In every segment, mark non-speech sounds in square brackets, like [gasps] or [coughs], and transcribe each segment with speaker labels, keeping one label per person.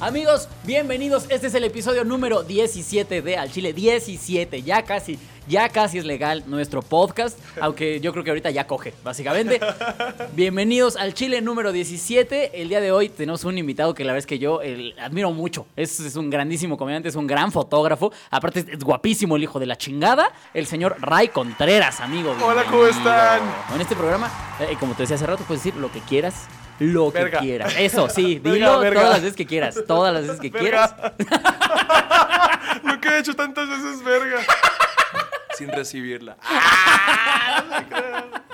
Speaker 1: Amigos, bienvenidos. Este es el episodio número 17 de Al Chile. 17, ya casi, ya casi es legal nuestro podcast, [laughs] aunque yo creo que ahorita ya coge, básicamente. Bienvenidos al Chile número 17. El día de hoy tenemos un invitado que la verdad es que yo el, admiro mucho. Es, es un grandísimo comediante, es un gran fotógrafo. Aparte es, es guapísimo el hijo de la chingada. El señor Ray Contreras, amigo.
Speaker 2: Hola, ¿cómo están?
Speaker 1: En este programa, eh, como te decía hace rato, puedes decir lo que quieras. Lo que quieras. Eso, sí, dilo
Speaker 2: verga.
Speaker 1: todas las veces que quieras. Todas las veces que quieras. [laughs]
Speaker 2: Lo que he hecho tantas veces, verga. Sin recibirla. [laughs]
Speaker 3: I,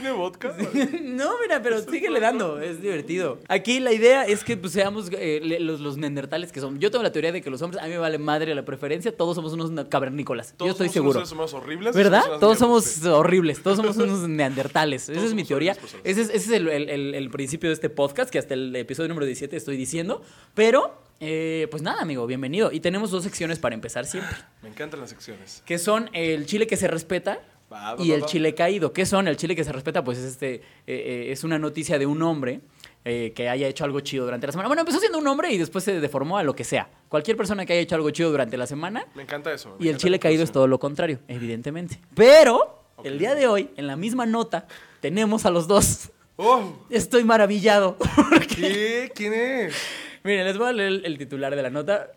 Speaker 2: tiene vodka? [laughs]
Speaker 1: No, mira, pero síguele dando, es divertido. Aquí la idea es que pues, seamos eh, los, los neandertales que son. Yo tengo la teoría de que los hombres, a mí me vale madre la preferencia, todos somos unos cavernícolas. Yo
Speaker 2: Todos
Speaker 1: estoy
Speaker 2: somos
Speaker 1: seguro.
Speaker 2: seres humanos horribles.
Speaker 1: ¿Verdad?
Speaker 2: Somos
Speaker 1: Todos somos horribles, todos somos [laughs] unos neandertales. Esa
Speaker 2: Todos
Speaker 1: es mi
Speaker 2: somos
Speaker 1: teoría. Ese es, ese es el, el- el- el principio de este podcast, que hasta el episodio número 17 estoy diciendo. Pero, eh, pues nada, amigo, bienvenido. Y tenemos dos secciones para empezar siempre.
Speaker 2: Me encantan las secciones.
Speaker 1: Que son el chile que se respeta
Speaker 2: Va, va,
Speaker 1: y el
Speaker 2: va.
Speaker 1: chile caído. ¿Qué son? El chile que se respeta, pues es este eh, eh, es una noticia de un hombre eh, que haya hecho algo chido durante la semana. Bueno, empezó siendo un hombre y después se deformó a lo que sea. Cualquier persona que haya hecho algo chido durante la semana.
Speaker 2: Me encanta eso. me
Speaker 1: Y el chile caído es todo lo contrario, evidentemente. Pero el día de hoy, en la misma nota, tenemos a los dos.
Speaker 2: ¡Oh!
Speaker 1: Estoy maravillado. [laughs]
Speaker 2: ¿Qué? ¿Quién es?
Speaker 1: Miren, les voy a leer el, el titular de la nota.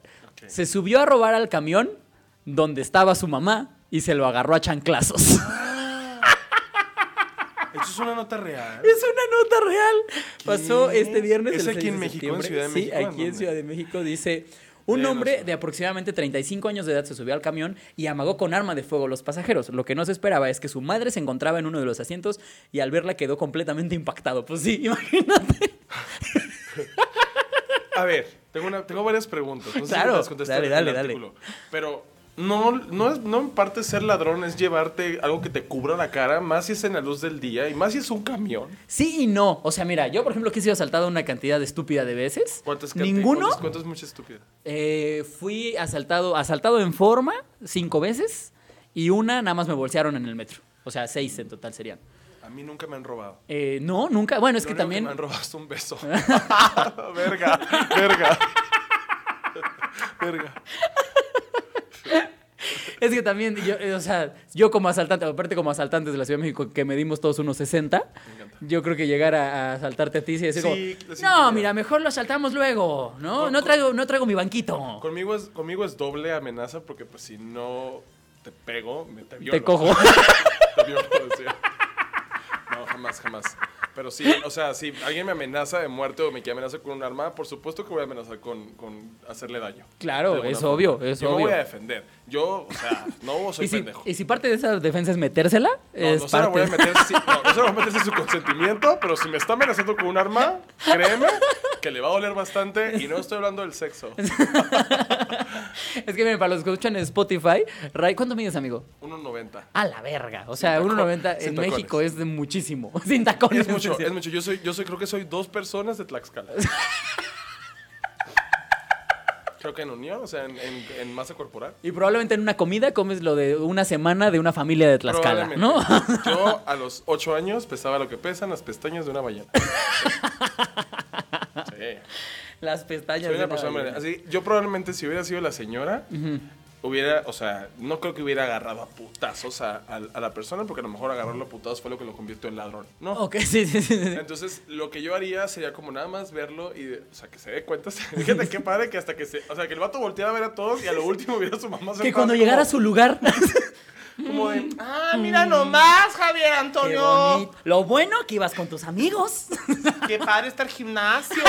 Speaker 1: Se subió a robar al camión donde estaba su mamá y se lo agarró a chanclazos.
Speaker 2: Esto es una nota real. [laughs]
Speaker 1: Es una nota real. Pasó este viernes.
Speaker 2: ¿Es
Speaker 1: el
Speaker 2: aquí
Speaker 1: 6
Speaker 2: en en. Ciudad de
Speaker 1: Sí,
Speaker 2: México? ¿En
Speaker 1: aquí en? Ciudad de México dice. Un hombre de aproximadamente 35 años de edad se subió al camión y amagó con arma de fuego a los pasajeros. Lo que no se esperaba es que su madre se encontraba en uno de los asientos y al verla quedó completamente impactado. Pues sí, [laughs] imagínate.
Speaker 2: A ver, tengo, una, tengo varias preguntas. No sé si
Speaker 1: Claro,
Speaker 2: contesté
Speaker 1: dale, dale, dale.
Speaker 2: Pero no, no, es, no en parte ser ladrón es llevarte algo que te cubra la cara, más si es en la luz del día y más si es un camión.
Speaker 1: Sí y no. O sea, mira, yo por ejemplo que he sido asaltado una cantidad estúpida de veces.
Speaker 2: ¿Cuántas
Speaker 1: Ninguno.
Speaker 2: ¿Cuántas, cuántas es mucha estúpida?
Speaker 1: Eh, fui asaltado, asaltado en forma cinco veces y una nada más me bolsearon en el metro. O sea, seis en total serían.
Speaker 2: A mí nunca me han robado.
Speaker 1: Eh, no, nunca. Bueno, es
Speaker 2: Lo
Speaker 1: que
Speaker 2: único
Speaker 1: también.
Speaker 2: me han robado es un beso. [laughs] [laughs] verga, verga. [laughs] verga.
Speaker 1: Es que también, yo, eh, o sea, yo como asaltante, aparte como asaltantes de la Ciudad de México, que medimos todos unos 60,
Speaker 2: encanta.
Speaker 1: yo creo que llegar a, a asaltarte a ti y decir
Speaker 2: Sí,
Speaker 1: como, no, mira, mejor lo asaltamos luego, ¿no?
Speaker 2: Con-
Speaker 1: No traigo, no traigo mi banquito.
Speaker 2: Conmigo es, conmigo es doble amenaza porque pues si no te pego, me te violo.
Speaker 1: Te cojo. [laughs]
Speaker 2: Te violo, sí. No, jamás, jamás. Pero sí, o sea, si alguien me amenaza de muerte o me quiere amenazar con un arma, por supuesto que voy a amenazar con, con hacerle daño.
Speaker 1: Claro, es
Speaker 2: forma.
Speaker 1: obvio, es
Speaker 2: Yo me
Speaker 1: obvio.
Speaker 2: voy a defender. Yo, o sea, no soy
Speaker 1: y, si,
Speaker 2: pendejo.
Speaker 1: y si parte de esa defensa es metérsela,
Speaker 2: No,
Speaker 1: es
Speaker 2: no se la voy a meter, si- [laughs] no, no se la voy a meter sin su consentimiento, pero si me está amenazando con un arma, créeme que le va a doler bastante y no estoy hablando del sexo. [laughs]
Speaker 1: Es que miren, para los que escuchan en Spotify, Ray, ¿cuánto mides, amigo?
Speaker 2: 1.90.
Speaker 1: A la verga. O sea,
Speaker 2: Sin tacón-
Speaker 1: 1.90
Speaker 2: sin
Speaker 1: en
Speaker 2: tacones.
Speaker 1: México es de muchísimo. [laughs] Sin tacones.
Speaker 2: Es mucho, es mucho. Yo soy, yo soy, creo que soy dos personas de Tlaxcala. Creo que en unión, o sea, en, en- en masa corporal.
Speaker 1: Y probablemente en una comida comes lo de una semana de una familia de Tlaxcala, ¿no? [laughs]
Speaker 2: Yo a los ocho años pesaba lo que pesan las pestañas de una ballena. [laughs] Sí.
Speaker 1: Las pestañas.
Speaker 2: Soy
Speaker 1: de
Speaker 2: una persona
Speaker 1: ballena.
Speaker 2: Así, yo probablemente si hubiera sido la señora, hubiera, o sea, no creo que hubiera agarrado a putazos a, a- a la persona, porque a lo mejor agarrarlo a putazos fue lo que lo convirtió en ladrón. No.
Speaker 1: Ok, [laughs] sí, sí, sí. sí.
Speaker 2: Entonces, lo que yo haría sería como nada más verlo y, de- o sea, que se dé cuenta. [laughs] Fíjate qué padre que hasta que se, o sea, que el vato volteara a ver a todos y a lo último viera a su mamá.
Speaker 1: Que cuando llegara a su lugar. [laughs]
Speaker 2: Como de, ah, mira nomás, Javier
Speaker 1: Qué
Speaker 2: Antonio.
Speaker 1: bonito. Lo bueno que ibas con tus amigos.
Speaker 2: Qué padre está el gimnasio.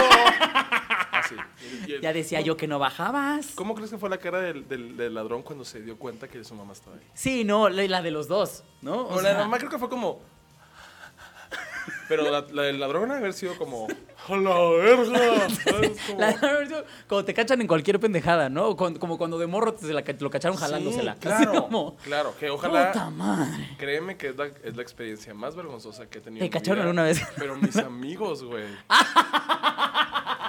Speaker 2: [laughs]
Speaker 1: Ya decía yo que no bajabas.
Speaker 2: ¿Cómo crees que fue la cara del, del- del ladrón cuando se dio cuenta que su mamá estaba ahí?
Speaker 1: Sí, no, la la de los dos, ¿no?
Speaker 2: O la mamá creo que fue como. [laughs] Pero la, la del ladrón haber sido como. ¡A la verga! [laughs] Como-
Speaker 1: La- como te cachan en cualquier pendejada, ¿no? Como cuando de morro te, la lo cacharon jalándosela.
Speaker 2: Claro,
Speaker 1: como,
Speaker 2: claro, que ojalá.
Speaker 1: Puta madre.
Speaker 2: Créeme que es la, es la experiencia más vergonzosa que he tenido.
Speaker 1: ¿Te
Speaker 2: en
Speaker 1: cacharon alguna vez?
Speaker 2: Pero mis amigos, güey.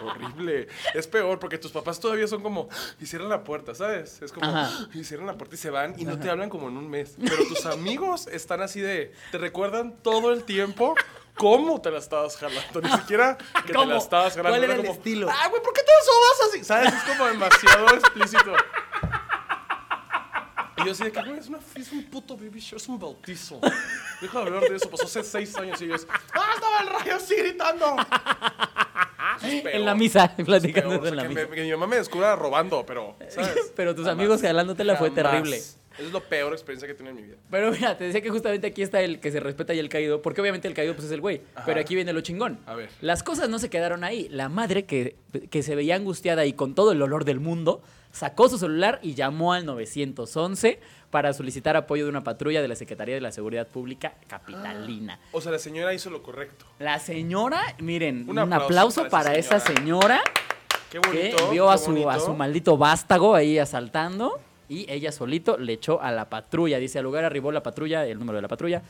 Speaker 2: Horrible. Es peor porque tus papás todavía son como, y cierran la puerta, ¿sabes? Es como,
Speaker 1: Ajá.
Speaker 2: y cierran la puerta y se van y no te hablan como en un mes. Pero tus amigos están así de, te recuerdan todo el tiempo cómo te la estabas jalando. Ni siquiera que te la estabas jalando.
Speaker 1: ¿Cuál era el
Speaker 2: como,
Speaker 1: estilo?
Speaker 2: Ah, güey, ¿por qué te sobas así? ¿Sabes? Es como demasiado explícito. Y yo así de que, güey, es, una, es un puto baby show, es un bautizo. Deja de hablar de eso, pasó hace seis años y ellos, ¡ah, estaba el rayo así gritando! Es.
Speaker 1: En la misa,
Speaker 2: es
Speaker 1: platicando
Speaker 2: peor, o sea,
Speaker 1: en la
Speaker 2: que,
Speaker 1: misa.
Speaker 2: me- que mi mamá me descubra robando, pero, ¿sabes? [laughs]
Speaker 1: Pero tus
Speaker 2: Jamás.
Speaker 1: amigos jalándotela fue
Speaker 2: Jamás.
Speaker 1: terrible.
Speaker 2: Es la peor experiencia que he tenido en mi vida.
Speaker 1: Pero mira, te decía que justamente aquí está el que se respeta y el caído, porque obviamente el caído pues es el güey.
Speaker 2: Ajá.
Speaker 1: Pero aquí viene lo chingón.
Speaker 2: A ver.
Speaker 1: Las cosas no se quedaron ahí. La madre que, que se veía angustiada y con todo el olor del mundo, sacó su celular y llamó al 911 para solicitar apoyo de una patrulla de la Secretaría de la Seguridad Pública Capitalina.
Speaker 2: O sea, la señora hizo lo correcto.
Speaker 1: La señora, miren, un,
Speaker 2: Un
Speaker 1: aplauso, para,
Speaker 2: para esa
Speaker 1: esa señora
Speaker 2: Qué
Speaker 1: que
Speaker 2: bonito.
Speaker 1: vio a su, a su maldito vástago ahí asaltando y ella solito le echó a la patrulla. Dice, al lugar arribó la patrulla, el número de la patrulla,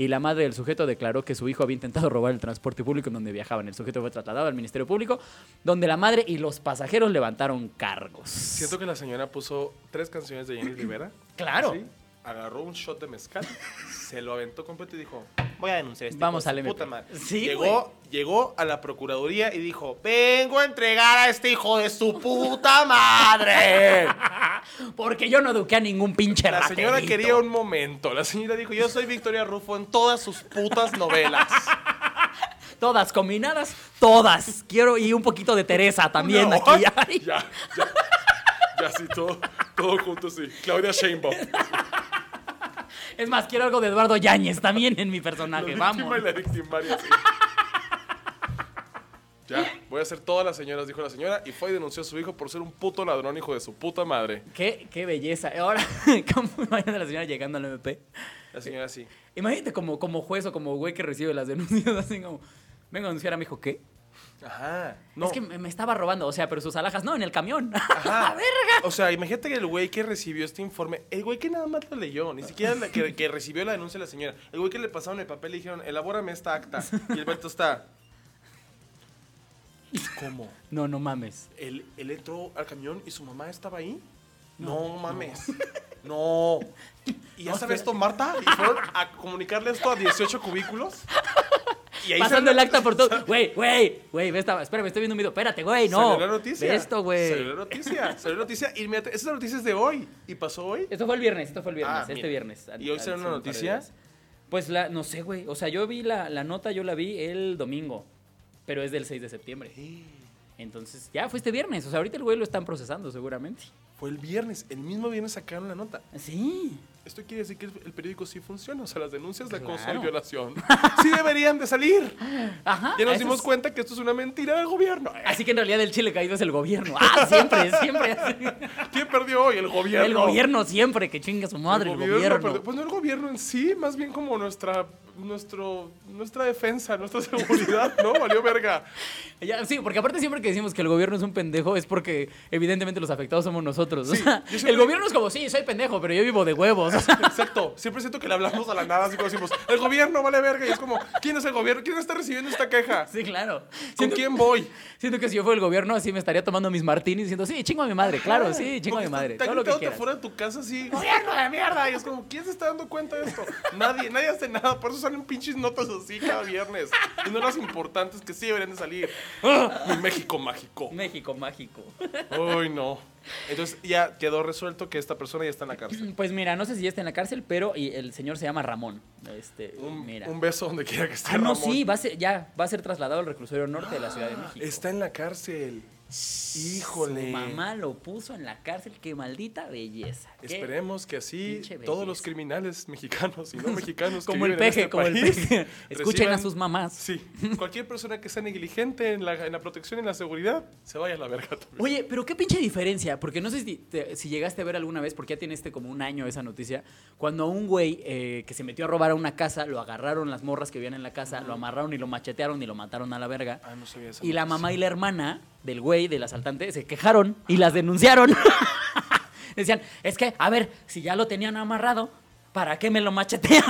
Speaker 1: y la madre del sujeto declaró que su hijo había intentado robar el transporte público en donde viajaban. El sujeto fue trasladado al Ministerio Público, donde la madre y los pasajeros levantaron cargos.
Speaker 2: Siento que la señora puso tres canciones de Jenny Rivera.
Speaker 1: Claro.
Speaker 2: así, agarró un shot de mezcal, se lo aventó completo y dijo, voy a denunciar a este
Speaker 1: Vamos
Speaker 2: hijo de
Speaker 1: MP.
Speaker 2: puta madre".
Speaker 1: Sí,
Speaker 2: llegó, llegó a la procuraduría y dijo, vengo a entregar a este hijo de su puta madre. [laughs]
Speaker 1: Porque yo no eduqué a ningún pinche
Speaker 2: La señora
Speaker 1: raterito.
Speaker 2: quería un momento. La señora dijo, yo soy Victoria Rufo en todas sus putas novelas. [laughs]
Speaker 1: Todas combinadas, todas. Quiero y un poquito de Teresa también aquí. Ay.
Speaker 2: Ya, ya. Ya sí, todo, todo junto, sí. Claudia Sheinbaum. [laughs]
Speaker 1: Es más, quiero algo de Eduardo Yáñez también en mi personaje.
Speaker 2: La
Speaker 1: Vamos.
Speaker 2: y la victimaria, sí. Ya, voy a hacer todas las señoras, dijo la señora, y fue y denunció a su hijo por ser un puto ladrón, hijo de su puta madre.
Speaker 1: Qué, qué belleza. Ahora, [laughs] ¿cómo imagínate a la señora llegando al MP?
Speaker 2: La señora sí.
Speaker 1: Imagínate como, como juez o como güey que recibe las denuncias, [laughs] así como, vengo a denunciar a mi hijo, ¿qué?
Speaker 2: Ajá. No.
Speaker 1: Es que me, estaba robando, o sea, pero sus alhajas, no, en el camión. [laughs]
Speaker 2: Ajá. O sea, imagínate que el güey que recibió este informe, el güey que nada más lo leyó, ni siquiera la que, que recibió la denuncia de la señora, el güey que le pasaron el papel y dijeron, elabórame esta acta. Y el vato está. ¿Cómo?
Speaker 1: No, no mames.
Speaker 2: él, él entró al camión y su mamá estaba ahí. No, mames. [laughs] No. ¿Y ya sabes esto, Marta? Y fueron a comunicarle esto a 18 cubículos. [laughs] Y ahí
Speaker 1: Pasando el acta por todo. Güey, güey, güey, ve esta, espérame, estoy viendo un video. Espérate, güey, no.
Speaker 2: Salió la noticia.
Speaker 1: Ve esto, güey.
Speaker 2: Salió la noticia. Salió la noticia. Y inmediata- esa noticia es de hoy. ¿Y pasó hoy?
Speaker 1: Esto fue el viernes, esto fue el viernes,
Speaker 2: Ah,
Speaker 1: este
Speaker 2: mira.
Speaker 1: viernes.
Speaker 2: ¿Y hoy
Speaker 1: Al-
Speaker 2: salió
Speaker 1: al-
Speaker 2: una noticia?
Speaker 1: Pues la, no sé, güey. O sea, yo vi la, la nota, yo la vi el domingo, pero es del 6 de septiembre. Entonces, ya fue este viernes. O sea, ahorita el güey lo están procesando seguramente.
Speaker 2: Fue el viernes. El mismo viernes sacaron la nota.
Speaker 1: Sí.
Speaker 2: Esto quiere decir que el, el periódico sí funciona. O sea, las denuncias de acoso
Speaker 1: Claro.
Speaker 2: y violación sí deberían de salir.
Speaker 1: Ajá.
Speaker 2: Ya nos dimos
Speaker 1: es-
Speaker 2: cuenta que esto es una mentira del gobierno.
Speaker 1: Así que en realidad el chile caído es el gobierno. Ah, siempre, siempre. [laughs]
Speaker 2: ¿Quién perdió hoy? El gobierno.
Speaker 1: El gobierno siempre, que chinga su madre, el gobierno.
Speaker 2: perdió. Pues no el gobierno en sí, más bien como nuestra, nuestro, nuestra defensa, nuestra [laughs] seguridad, ¿no? Valió verga.
Speaker 1: Ya, sí, porque aparte siempre que decimos que el gobierno es un pendejo es porque evidentemente los afectados somos nosotros. O sea, el gobierno es como, sí, soy pendejo, pero yo vivo de huevos. [laughs]
Speaker 2: Exacto. Siempre siento que le hablamos a la nada, así como decimos, el gobierno vale verga. Y es como, ¿quién es el gobierno? ¿Quién está recibiendo esta queja?
Speaker 1: sí, claro.
Speaker 2: ¿Con
Speaker 1: Siento-
Speaker 2: quién voy?
Speaker 1: Siento que si yo fuera el gobierno, así me estaría tomando mis martinis diciendo, sí, chingo a mi madre, claro, sí, chingo a mi madre.
Speaker 2: Está
Speaker 1: Todo lo que quieras.
Speaker 2: afuera de tu casa así, gobierno de mierda. Y es como, ¿quién se está dando cuenta de esto? Nadie, nadie hace nada. Por eso salen pinches notas así cada viernes. Y no las importantes que sí deberían de salir. ¡Ah! Mi México mágico.
Speaker 1: México mágico.
Speaker 2: Uy, no. Entonces ya quedó resuelto que esta persona ya está en la cárcel. [clears throat]
Speaker 1: Pues mira, no sé si ya está en la cárcel, pero y el señor se llama Ramón. Este,
Speaker 2: Un,
Speaker 1: mira.
Speaker 2: un beso donde quiera que esté.
Speaker 1: ah, no,
Speaker 2: Ramón.
Speaker 1: sí, va a ser, ya va a ser trasladado al reclusorio norte de la Ciudad de México.
Speaker 2: Está en la cárcel. Híjole.
Speaker 1: Su mamá lo puso en la cárcel, qué maldita belleza.
Speaker 2: Esperemos que así todos los criminales mexicanos y no [laughs] mexicanos que
Speaker 1: Como el peje,
Speaker 2: este
Speaker 1: como el peje. [laughs] Escuchen a sus mamás.
Speaker 2: Sí, cualquier persona que sea negligente en la, en la protección y en la seguridad, se vaya a la verga también.
Speaker 1: Oye, pero qué pinche diferencia, porque no sé si, te- si llegaste a ver alguna vez, porque ya tiene este como un año esa noticia, cuando a un güey eh, que se metió a robar a una casa, lo agarraron las morras que vivían en la casa, lo amarraron y lo machetearon y lo mataron a la verga.
Speaker 2: Ah, no sabía esa
Speaker 1: Y la mamá y la hermana del güey, del asaltante, se quejaron y las denunciaron. [laughs] Decían, es que, a ver, si ya lo tenían amarrado, ¿para qué me lo machetean?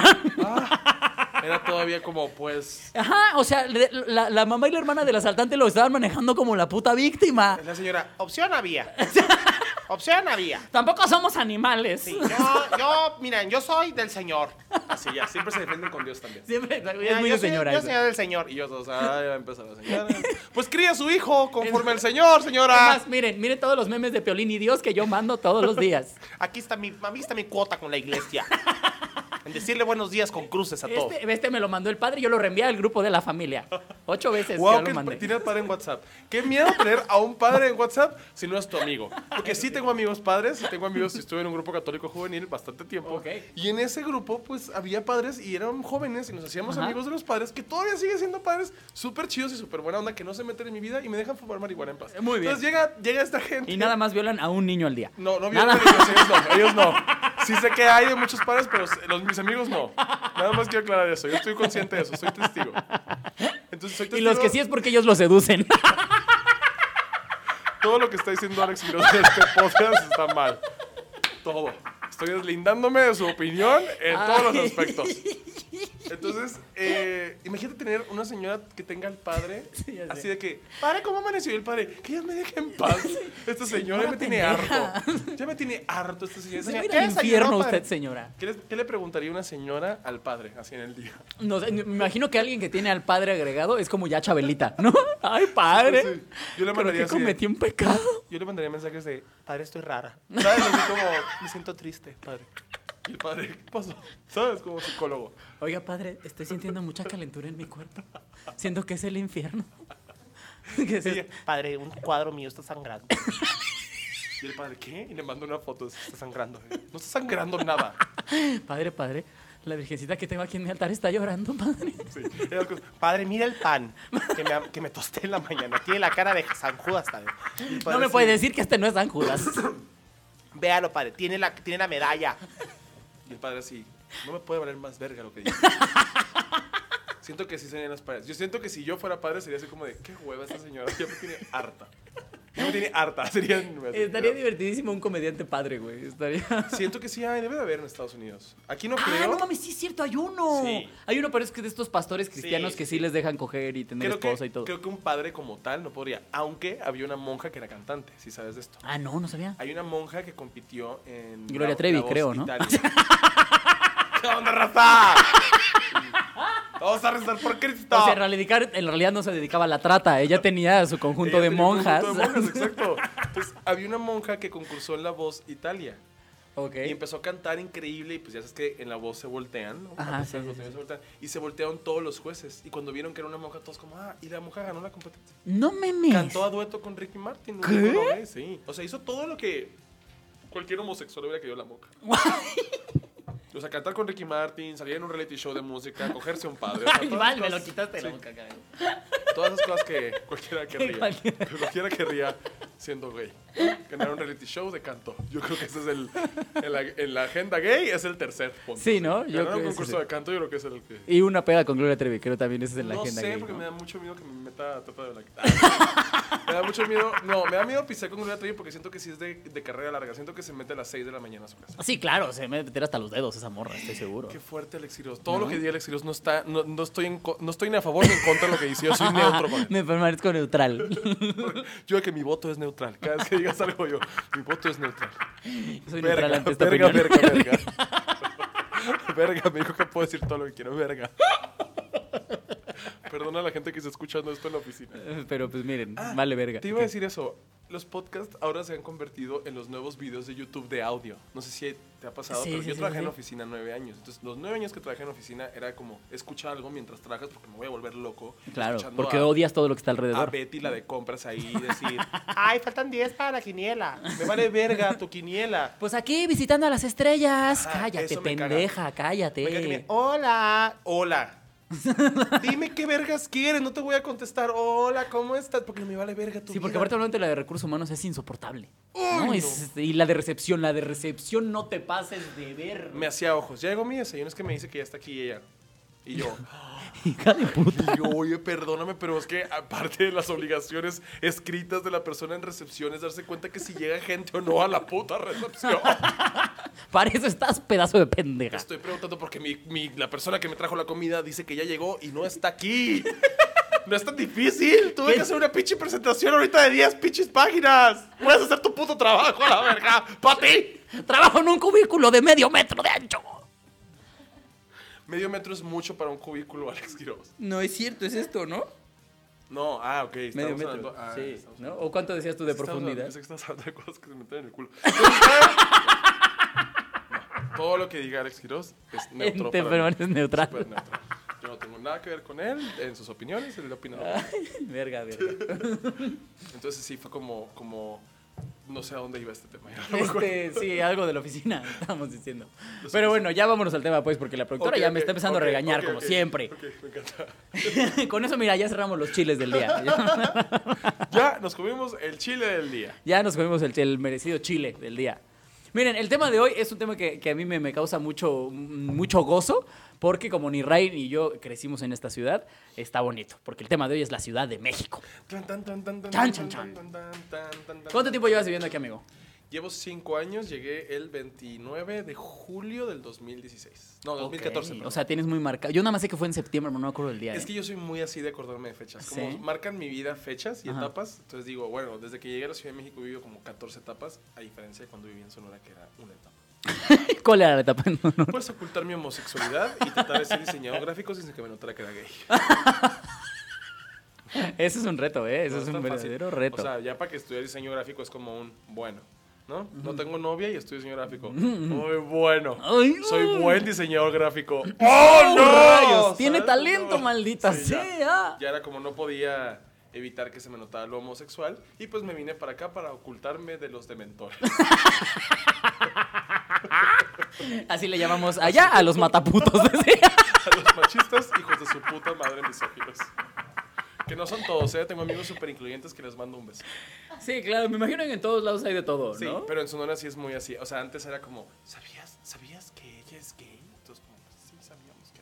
Speaker 2: Era todavía como, pues.
Speaker 1: Ajá, o sea, le- la, la mamá y la hermana del asaltante lo estaban manejando como la puta víctima.
Speaker 4: La señora, opción había. [laughs] opción había.
Speaker 1: Tampoco somos animales.
Speaker 4: Sí, yo, yo, miren, yo soy del señor.
Speaker 2: Así ya, siempre se defienden con Dios también.
Speaker 1: Siempre es muy
Speaker 4: yo
Speaker 1: de
Speaker 4: soy-
Speaker 1: señora.
Speaker 4: Yo
Speaker 1: eso.
Speaker 4: soy del señor.
Speaker 2: Y yo todos, ah, ya va a empezar la señora. [laughs] Pues cría a su hijo conforme al Señor, señora.
Speaker 1: Además, miren, miren todos los memes de Piolín y Dios que yo mando todos los días.
Speaker 4: Aquí está mi, aquí está mi cuota con la iglesia. [laughs] En decirle buenos días con cruces a todos.
Speaker 1: Este, este me lo mandó el padre y yo lo reenvié al grupo de la familia. Ocho veces
Speaker 2: Wow, que
Speaker 1: lo mandé.
Speaker 2: tiene al padre en WhatsApp. Qué miedo tener a un padre en WhatsApp si no es tu amigo. Porque sí tengo amigos padres, tengo amigos, estuve en un grupo católico juvenil bastante tiempo.
Speaker 1: Ok.
Speaker 2: Y en ese grupo, pues había padres y eran jóvenes y nos hacíamos
Speaker 1: Ajá.
Speaker 2: amigos de los padres que todavía siguen siendo padres súper chidos y súper buena onda que no se meten en mi vida y me dejan fumar marihuana en paz.
Speaker 1: Muy bien.
Speaker 2: Entonces llega, llega esta gente.
Speaker 1: Y nada más violan a un niño al día.
Speaker 2: No, no violan a ellos, ellos no, ellos no. [laughs] Sí sé que hay de muchos padres, pero los, mis amigos no. Nada más quiero aclarar eso. Yo estoy consciente de eso, soy testigo. Entonces soy testigo.
Speaker 1: Y los que sí es porque ellos lo seducen. [laughs]
Speaker 2: Todo lo que está diciendo Alex Quiroz en este podcast está mal. Todo. Estoy deslindándome de su opinión en todos los aspectos. Entonces, eh, imagínate tener una señora que tenga al padre [laughs]
Speaker 1: Sí,
Speaker 2: así de que, padre, ¿cómo amaneció? Y el padre, que ya me deje en paz. Esta señora ya me tiene harto. Ya me tiene harto esta señora.
Speaker 4: ¿qué
Speaker 2: le, qué le preguntaría una señora al padre así en el día?
Speaker 1: No sé, me imagino que alguien que tiene al padre agregado es como ya Chabelita, ¿no? [laughs] Ay, padre.
Speaker 2: Sí, yo le mandaría así de-
Speaker 1: cometí un pecado.
Speaker 2: Yo le mandaría mensajes de,
Speaker 4: Padre, estoy rara.
Speaker 2: ¿sabes? Así como, me siento triste, padre. El padre, ¿qué pasó? ¿Sabes? Como psicólogo.
Speaker 1: Oiga, padre, estoy sintiendo mucha calentura en mi cuerpo. Siento que es el infierno. [laughs] ¿Qué es
Speaker 4: Sí,
Speaker 1: esto?
Speaker 4: padre, un cuadro mío está sangrando.
Speaker 2: Y el padre, ¿qué? Y le mando una foto, está sangrando. eh. No está sangrando nada.
Speaker 1: Padre, padre, la virgencita que tengo aquí en mi altar está llorando, padre.
Speaker 2: Sí. [laughs]
Speaker 4: Padre, mira el pan que me, que me tosté en la mañana. Tiene la cara de San Judas, padre.
Speaker 1: No me
Speaker 4: así,
Speaker 1: puede decir que este no es San Judas.
Speaker 4: Véalo, padre. Tiene la, tiene la medalla.
Speaker 2: Y el padre así, no me puede valer más verga lo que dice. [laughs] Siento que sí serían las padres. Yo siento que si yo fuera padre sería así como de, qué hueva esta señora, ya me tiene harta. Me tiene harta. [laughs] [laughs]
Speaker 1: Estaría divertidísimo un comediante padre, güey. Estaría...
Speaker 2: Siento que sí hay, debe de haber en Estados Unidos. Aquí no
Speaker 1: Ah,
Speaker 2: creo.
Speaker 1: no mames, sí es cierto, hay uno.
Speaker 2: Sí.
Speaker 1: Hay uno, pero es que de estos pastores cristianos
Speaker 2: Sí,
Speaker 1: que sí,
Speaker 2: sí.
Speaker 1: les dejan coger y tener
Speaker 2: Creo
Speaker 1: esposa
Speaker 2: que,
Speaker 1: y todo.
Speaker 2: creo que un padre como tal no podría. Aunque había una monja que era cantante, si sabes de esto.
Speaker 1: Ah, no, no sabía.
Speaker 2: Hay una monja que compitió en.
Speaker 1: Gloria
Speaker 2: La-
Speaker 1: Trevi,
Speaker 2: La
Speaker 1: creo, ¿no? [laughs]
Speaker 2: ¿Qué onda, raza? Vamos a rezar por Cristo.
Speaker 1: O sea, en realidad, en realidad no se dedicaba a la trata, ella tenía su conjunto
Speaker 2: Ella
Speaker 1: de monjas.
Speaker 2: conjunto de monjas, [laughs] exacto. Entonces, había una monja que concursó en La Voz Italia.
Speaker 1: ok.
Speaker 2: Y empezó a cantar increíble y pues ya sabes que en La Voz se voltean, ¿no?
Speaker 1: Ajá, sí, sí,
Speaker 2: se voltean. Y se voltearon todos los jueces. Y cuando vieron que era una monja, todos como, ah, y la monja ganó la competencia.
Speaker 1: No memes.
Speaker 2: Cantó a dueto con Ricky Martin.
Speaker 1: ¿Qué?
Speaker 2: Sí. O sea, hizo todo lo que cualquier homosexual hubiera querido la monja. O sea, cantar con Ricky Martin, salir en un reality show de música, [laughs] cogerse un padre. o sea,
Speaker 1: Ay, me lo quitaste de la boca, cabrón.
Speaker 2: Todas esas cosas que cualquiera querría. [laughs]
Speaker 1: Cualquiera.
Speaker 2: que cualquiera querría siendo gay. Ganar un reality show de canto. Yo creo que ese es el. En la, en la agenda gay es el tercer punto.
Speaker 1: Sí, ¿no? Yo
Speaker 2: Ganar un
Speaker 1: creo que
Speaker 2: concurso
Speaker 1: sí.
Speaker 2: de canto, yo creo que es el que.
Speaker 1: Y una pega con Gloria Trevi, creo también ese es en la
Speaker 2: no
Speaker 1: agenda.
Speaker 2: sé,
Speaker 1: gay,
Speaker 2: porque
Speaker 1: ¿no?
Speaker 2: me da mucho miedo que me meta a trata de la. [laughs] me da mucho miedo. No, me da miedo pisar con Gloria Trevi porque siento que sí es de, de carrera larga. Siento que se mete a las 6 de la mañana a su casa.
Speaker 1: Sí, claro, se me va a meter hasta los dedos esa morra, estoy seguro.
Speaker 2: Qué fuerte Alex Quiroz. Todo lo que diga Alex Quiroz no está. No, no estoy en, co- no estoy ni a favor ni en contra de lo que dice. Yo soy neutro [laughs] con él.
Speaker 1: me permanezco neutral. [laughs]
Speaker 2: Yo que mi voto es neutral. Cada vez que digas algo yo, mi voto es neutral.
Speaker 1: Soy
Speaker 2: Verga,
Speaker 1: neutral
Speaker 2: verga,
Speaker 1: opinión.
Speaker 2: verga, verga. [laughs] Verga, me dijo que puedo decir todo lo que quiero. Verga. Perdona a la gente que está escuchando esto en la oficina.
Speaker 1: Pero pues miren, vale verga.
Speaker 2: Ah, Te iba a decir eso. Los podcasts ahora se han convertido en los nuevos videos de YouTube de audio. No sé si te ha pasado,
Speaker 1: Sí,
Speaker 2: pero
Speaker 1: sí,
Speaker 2: yo
Speaker 1: sí,
Speaker 2: trabajé
Speaker 1: sí.
Speaker 2: en oficina nueve años. Entonces, los nueve años que trabajé en oficina era como escuchar algo mientras trabajas porque me voy a volver loco.
Speaker 1: Claro, porque
Speaker 2: a-
Speaker 1: odias todo lo que está
Speaker 2: a
Speaker 1: alrededor.
Speaker 2: Betty, la de compras ahí, [laughs] decir,
Speaker 4: Ay, faltan 10 para la quiniela.
Speaker 2: me vale verga tu quiniela.
Speaker 1: Pues aquí visitando a las estrellas. Cállate,
Speaker 2: caga.
Speaker 1: pendeja,
Speaker 2: Me caga que
Speaker 1: cállate.
Speaker 2: me- Hola. Hola. [laughs] Dime qué vergas quieres, no te voy a contestar. Hola, ¿cómo estás? Porque me vale verga tu
Speaker 1: Sí, porque
Speaker 2: vida.
Speaker 1: aparte obviamente la de recursos humanos es insoportable.
Speaker 2: Uy,
Speaker 1: ¿no?
Speaker 2: no.
Speaker 1: Es- y la de recepción, la de recepción no te pases de ver.
Speaker 2: Me hacía ojos. Ya llegó mi desayuno, es que me dice que ya está aquí ella. Y yo, [laughs]
Speaker 1: Hija de puta.
Speaker 2: y yo, oye, perdóname, pero es que aparte de las obligaciones escritas de la persona en recepción es darse cuenta que si llega gente o no a la puta recepción. [laughs]
Speaker 1: Para eso estás, pedazo de pendeja.
Speaker 2: Estoy preguntando porque mi, mi- la persona que me trajo la comida dice que ya llegó y no está aquí. No es tan difícil. Tuve
Speaker 1: ¿Qué?
Speaker 2: que hacer una pinche presentación ahorita de 10 pinches páginas. Puedes hacer tu puto trabajo, a la verga. ¡Pa' ti!
Speaker 1: Trabajo en un cubículo de medio metro de ancho.
Speaker 2: Medio metro es mucho para un cubículo, [laughs] Alex Quiroz.
Speaker 1: No es cierto, es esto, ¿no?
Speaker 2: No, ah, ok.
Speaker 1: Medio metro.
Speaker 2: hablando- ah,
Speaker 1: sí, ¿no?
Speaker 2: hablando-
Speaker 1: ¿O cuánto decías tú de profundidad?
Speaker 2: pensé que estabas hablando de cosas que se meten en el culo. [laughs] No, todo lo que diga Alex Quiroz es [laughs] neutro.
Speaker 1: Te
Speaker 2: mí.
Speaker 1: permaneces neutral.
Speaker 2: Súper neutro. Yo no tengo nada que ver con él en sus opiniones, él opina. mismo.
Speaker 1: verga, verga.
Speaker 2: Entonces sí, fue como, como, no sé a dónde iba este tema. no.
Speaker 1: Este, sí, algo de la oficina, [laughs] estábamos diciendo. Pero bueno, ya vámonos al tema, pues, porque la productora ya me está empezando a regañar, como siempre.
Speaker 2: Ok, me encanta. [laughs]
Speaker 1: Con eso, mira, ya cerramos los chiles del día. [laughs]
Speaker 2: Ya nos comimos el chile del día.
Speaker 1: Ya nos comimos el, el merecido chile del día. Miren, el tema de hoy es un tema que, que a mí me, me causa mucho, mucho gozo, porque como ni Ray ni yo crecimos en esta ciudad, está bonito, porque el tema de hoy es la Ciudad de México. Chan, chan,
Speaker 2: tan.
Speaker 1: ¿Cuánto tiempo llevas viviendo aquí, amigo?
Speaker 2: Llevo cinco años, llegué el 29 de julio del 2016. No, 2014.
Speaker 1: Ok,
Speaker 2: perdón.
Speaker 1: O sea, tienes muy marcado. Yo nada más sé que fue en septiembre, pero no me acuerdo del día.
Speaker 2: Es
Speaker 1: ¿eh?
Speaker 2: que yo soy muy así de acordarme de fechas. Como
Speaker 1: ¿Sí?
Speaker 2: marcan mi vida fechas y
Speaker 1: Ajá.
Speaker 2: etapas. Entonces digo, bueno, desde que llegué a la Ciudad de México he vivido como 14 etapas, a diferencia de cuando viví en Sonora, que era una etapa. [laughs]
Speaker 1: ¿Cuál era la etapa? No, no.
Speaker 2: Puedes ocultar mi homosexualidad y tratar de ser diseñador [laughs] gráfico sin que me notara que era gay. [laughs]
Speaker 1: Ese es un reto, ¿eh? Ese
Speaker 2: No
Speaker 1: es un
Speaker 2: fácil.
Speaker 1: verdadero reto.
Speaker 2: O sea, ya para que estudie diseño gráfico es como un bueno, ¿no? No tengo novia y estudio diseño gráfico. Muy bueno. Soy buen diseñador gráfico. ¡Oh,
Speaker 1: ¡Oh,
Speaker 2: no!
Speaker 1: rayos! Tiene talento,
Speaker 2: No.
Speaker 1: maldita
Speaker 2: Sí, ya.
Speaker 1: sea.
Speaker 2: Ya era como no podía evitar que se me notara lo homosexual y pues me vine para acá para ocultarme de los dementores. [laughs]
Speaker 1: Así le llamamos allá a los mataputos. [laughs] [laughs]
Speaker 2: A los machistas, hijos de su puta madre misóginos. Que no son todos, ¿eh? Tengo amigos súper incluyentes que les mando un beso.
Speaker 1: Sí, claro, me imagino que en todos lados hay de todo,
Speaker 2: Sí,
Speaker 1: ¿no?
Speaker 2: pero en Sonora sí es muy así. O sea, antes era como, ¿sabías, ¿sabías que ella es gay? Entonces, como, pues, sí, sabíamos que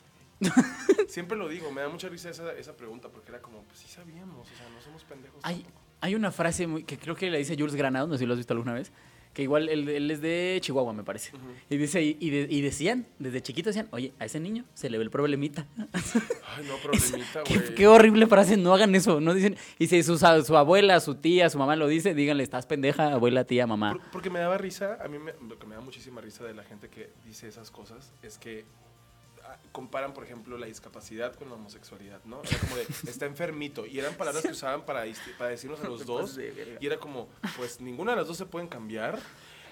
Speaker 2: era gay. [laughs] Siempre lo digo, me da mucha risa esa, esa pregunta porque era como, pues sí sabíamos, o sea, no somos pendejos.
Speaker 1: Hay,
Speaker 2: tampoco.
Speaker 1: hay una frase muy- que creo que le dice Jules Granado, no sé si lo has visto alguna vez, que igual él, él es de Chihuahua, me parece. Y dice, y, y de- y decían, desde chiquito decían, oye, a ese niño se le ve el problemita. [laughs]
Speaker 2: Ay, no, problemita, [laughs] güey.
Speaker 1: qué horrible frase, no hagan eso, no dicen. Y si su, su abuela, su tía, su mamá lo dice, díganle, estás pendeja, abuela, tía, mamá.
Speaker 2: Por- porque me daba risa, a mí me, lo que me da muchísima risa de la gente que dice esas cosas es que comparan, por ejemplo, la discapacidad con la homosexualidad, ¿no? Era como de, está enfermito. Y eran palabras que usaban para, para decirnos a los [laughs] dos. Y era como, pues ninguna de las dos se pueden cambiar.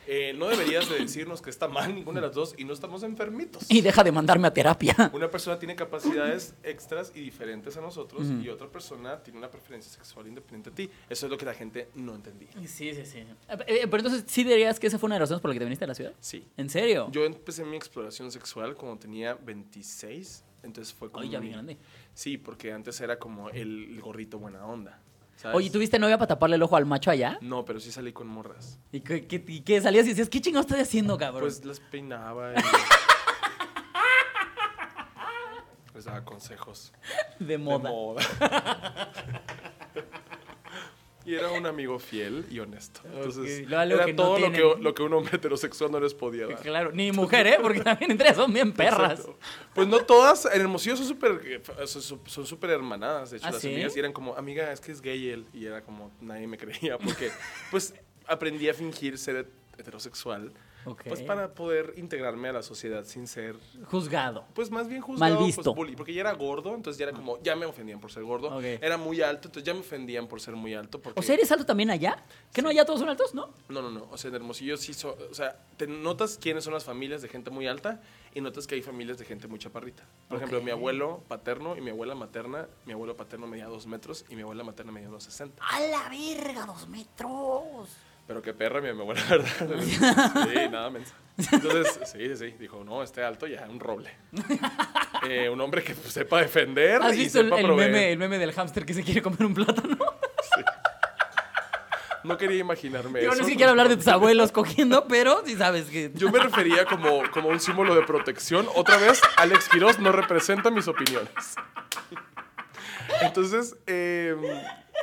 Speaker 2: Eh, no deberías de decirnos que está mal ninguna de las dos y no estamos enfermitos.
Speaker 1: Y deja de mandarme a terapia.
Speaker 2: Una persona tiene capacidades extras y diferentes a nosotros y otra persona tiene una preferencia sexual independiente a ti. Eso es lo que la gente no entendía.
Speaker 1: Sí, sí, sí. Eh, Pero entonces, ¿sí dirías que esa fue una de las razones por la que te viniste a la ciudad?
Speaker 2: Sí.
Speaker 1: ¿En serio?
Speaker 2: Yo empecé mi exploración sexual cuando tenía 26, entonces fue como...
Speaker 1: Ay, ya
Speaker 2: mi-
Speaker 1: bien grande.
Speaker 2: Sí, porque antes era como el, el gorrito buena onda. ¿Sabes?
Speaker 1: Oye, ¿tuviste novia para taparle el ojo al macho allá?
Speaker 2: No, pero sí salí con morras.
Speaker 1: ¿Y qué, qué- y qué salías y decías, qué chingados estoy haciendo, cabrón?
Speaker 2: Pues las peinaba y... [laughs] Les daba consejos.
Speaker 1: de
Speaker 2: de
Speaker 1: moda. [laughs]
Speaker 2: y era un amigo fiel y honesto. Entonces,
Speaker 1: Ok, lo- algo
Speaker 2: era
Speaker 1: que no
Speaker 2: todo lo, que, lo que un hombre heterosexual no les podía dar.
Speaker 1: Claro, ni mujer, ¿eh? Porque también entre son bien perras.
Speaker 2: Exacto. Pues no todas, en Hermosillo son súper eh, son- súper hermanadas, de hecho,
Speaker 1: ¿Ah,
Speaker 2: las
Speaker 1: sí?
Speaker 2: amigas, y eran como, amiga, es que es gay él, y era como, nadie me creía, porque pues aprendí a fingir ser heterosexual, Pues para poder integrarme a la sociedad sin ser,
Speaker 1: Juzgado.
Speaker 2: pues más bien juzgado,
Speaker 1: Mal
Speaker 2: pues,
Speaker 1: visto.
Speaker 2: bully, porque ya era gordo, entonces ya era como, ya me ofendían por ser gordo, era muy alto, entonces ya me ofendían por ser muy alto, porque...
Speaker 1: O sea, ¿eres alto también allá? ¿Que no allá todos son altos, no?
Speaker 2: No, no, no. O sea, en Hermosillo sí so- O sea, te notas quiénes son las familias de gente muy alta y notas que hay familias de gente muy chaparrita. Por ejemplo, mi abuelo paterno y mi abuela materna. Mi abuelo paterno medía dos metros y mi abuela materna medía dos sesenta.
Speaker 1: ¡A la verga, dos metros!
Speaker 2: Pero qué perra mi, abuela, la [laughs] ¿verdad? Sí, nada mensa. Entonces, sí, sí, sí. Dijo, no, este alto ya, un roble. [laughs] Eh, un hombre que pues, sepa defender
Speaker 1: ¿Has
Speaker 2: y
Speaker 1: visto el,
Speaker 2: sepa
Speaker 1: el
Speaker 2: proveer.
Speaker 1: meme, el meme del hámster que se quiere comer un plátano? [laughs]
Speaker 2: No quería imaginarme
Speaker 1: Yo
Speaker 2: eso.
Speaker 1: no sé si quiero hablar de tus abuelos cogiendo, pero sí sabes que...
Speaker 2: Yo me refería como, como un símbolo de protección. Otra vez, Alex Quiroz no representa mis opiniones. Entonces, eh,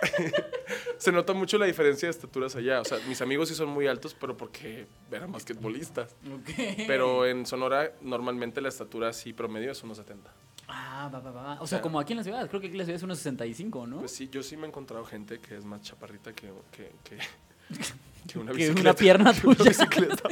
Speaker 2: [laughs] se nota mucho la diferencia de estaturas allá. O sea, mis amigos sí son muy altos, pero porque eran basquetbolistas.
Speaker 1: Ok.
Speaker 2: Pero en Sonora, normalmente la estatura así promedio es unos 70.
Speaker 1: Ah, va, va, va. O sea, como aquí en la ciudad. Creo que aquí en la ciudad es unos 65, ¿no?
Speaker 2: Pues sí, yo sí me he encontrado gente que es más chaparrita que, que, que, [laughs] que una
Speaker 1: Que
Speaker 2: bicicleta.
Speaker 1: una pierna [laughs]
Speaker 2: que una
Speaker 1: tuya.
Speaker 2: bicicleta.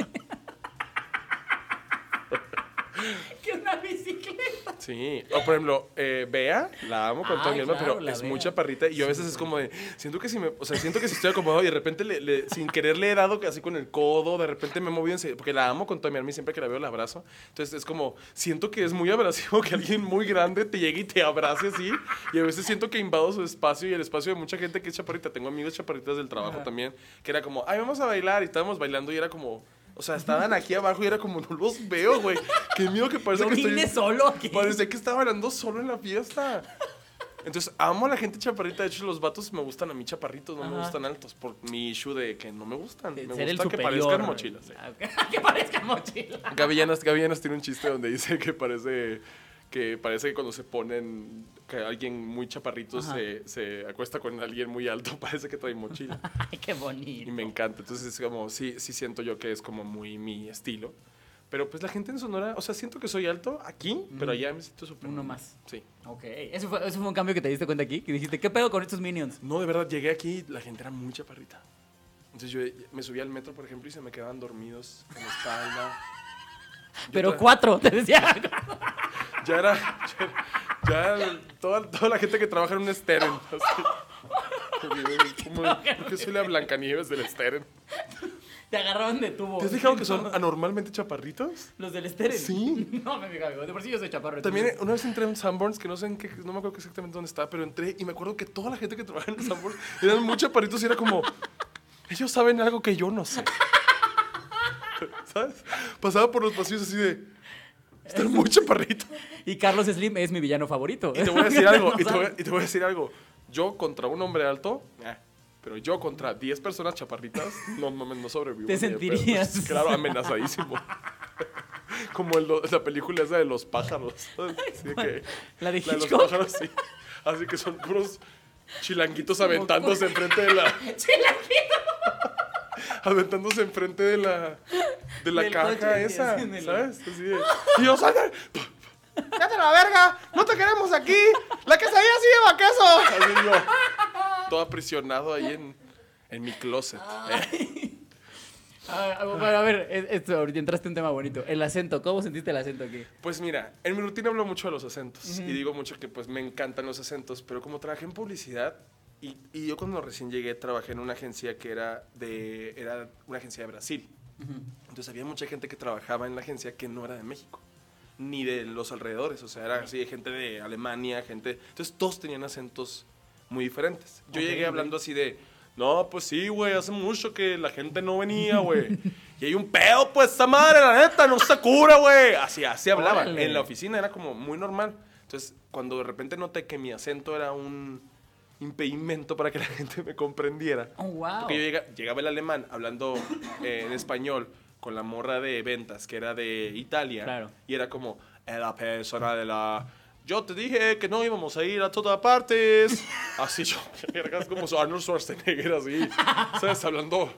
Speaker 1: que una bicicleta.
Speaker 2: Sí, o por ejemplo, eh, Bea, la amo con todo mi alma,
Speaker 1: claro,
Speaker 2: pero es
Speaker 1: Bea.
Speaker 2: muy chaparrita y yo a veces es como de, siento que si me, o sea, siento que si estoy acomodado y de repente le- le- sin querer le he dado así con el codo, de repente me he movido, en- porque la amo con todo mi alma y siempre que la veo la abrazo, entonces es como, siento que es muy abrasivo que alguien muy grande te llegue y te abrace así y a veces siento que invado su espacio y el espacio de mucha gente que es chaparrita, tengo amigos chaparritas del trabajo también, que era como, ay, vamos a bailar y estábamos bailando y era como... O sea, estaban aquí abajo y era como, no los veo, güey. Qué miedo que parece que estoy...
Speaker 1: solo aquí.
Speaker 2: Parecía que estaba bailando solo en la fiesta. Entonces, amo a la gente chaparrita. De hecho, los vatos me gustan a mí chaparritos, no me gustan altos. Por mi issue de que no me gustan.
Speaker 1: De
Speaker 2: me gusta que
Speaker 1: superior.
Speaker 2: parezcan mochilas. sí.
Speaker 1: Ah, ok. [laughs] que parezcan mochilas.
Speaker 2: Gaby Llanas, Gaby Llanas tiene un chiste donde dice que parece que parece que cuando se ponen que alguien muy chaparrito se, se acuesta con alguien muy alto, [laughs] parece que trae mochila.
Speaker 1: Ay, qué bonito.
Speaker 2: Y me encanta. Entonces es como, sí, sí siento yo que es como muy mi estilo. Pero pues la gente en Sonora, o sea, siento que soy alto aquí, pero allá me siento súper.
Speaker 1: Uno más.
Speaker 2: Sí.
Speaker 1: Ok. ¿Eso fue, ¿Eso fue un cambio que te diste cuenta aquí? Que dijiste, ¿qué pedo con estos minions?
Speaker 2: No, de verdad, llegué aquí la gente era muy chaparrita. Entonces yo me subí al metro, por ejemplo, y se me quedaban dormidos en la espalda. Yo
Speaker 1: Pero cuatro, te decía. [laughs]
Speaker 2: Ya era, [laughs] ya, ya toda, toda la gente que trabaja en un Steren. ¿Por [laughs] qué soy la Blancanieves del Steren?
Speaker 1: Te agarraron de tubo.
Speaker 2: ¿Te has fijado que son [laughs] anormalmente chaparritos?
Speaker 1: Los del Steren.
Speaker 2: Sí.
Speaker 1: No me fijaba. De por sí yo soy chaparro.
Speaker 2: También una vez entré a un Sanborns que no sé en qué, no me acuerdo exactamente dónde está, pero entré y me acuerdo que toda la gente que trabaja en Sanborns eran muy chaparritos y era como, ellos saben algo que yo no sé. ¿Sabes? Pasaba por los pasillos así de, están muy chaparritos.
Speaker 1: Y Carlos Slim es mi villano favorito.
Speaker 2: Y te voy a decir algo,
Speaker 1: No
Speaker 2: y, te voy, a-
Speaker 1: sabes.
Speaker 2: y te voy a decir algo. Yo contra un hombre alto, eh, pero yo contra 10 personas chaparritas, no no sobrevivo.
Speaker 1: Te sentirías. [laughs]
Speaker 2: Claro, amenazadísimo. [laughs] Como en lo- la película esa de los pájaros. [laughs] Así que-
Speaker 1: ¿La de
Speaker 2: la de los
Speaker 1: Hitchcock?
Speaker 2: pájaros, sí. Así que son puros chilanguitos aventándose enfrente de la. [laughs] aventándose enfrente de la. De la
Speaker 1: Del
Speaker 2: caja
Speaker 1: coche,
Speaker 2: esa.
Speaker 1: sí,
Speaker 2: ¿Sabes? Así de. Y yo. ¡Cállate la verga! ¡No te queremos aquí! ¡La quesadilla sí lleva queso! Así yo. Todo aprisionado ahí en, en mi closet.
Speaker 1: Ah, bueno, a ver, es- esto, ahorita entraste en un tema bonito. El acento, ¿cómo sentiste el acento aquí?
Speaker 2: Pues mira, en mi rutina hablo mucho de los acentos y digo mucho que pues me encantan los acentos, pero como trabajé en publicidad y, y yo cuando recién llegué trabajé en una agencia que era de era una agencia de Brasil. Entonces había mucha gente que trabajaba en la agencia que no era de México ni de los alrededores, o sea, era así gente de Alemania, gente, entonces todos tenían acentos muy diferentes. Yo llegué hablando así de, no, pues sí, güey, hace mucho que la gente no venía, [laughs] güey. y hay un pedo, pues, esa madre, la neta, no se cura, güey. Así, así hablaban.
Speaker 1: Órale.
Speaker 2: En la oficina era como muy normal. Entonces, cuando de repente noté que mi acento era un impedimento para que la [laughs] gente me comprendiera,
Speaker 1: Oh, wow.
Speaker 2: porque yo llega- llegaba el alemán hablando eh, en español con la morra de ventas que era de Italia.
Speaker 1: Claro.
Speaker 2: Y era como, "Eh, la persona de la... Yo te dije que no íbamos a ir a todas partes. [laughs] Así yo, [laughs] como Arnold Schwarzenegger, así. ¿Sabes? Hablando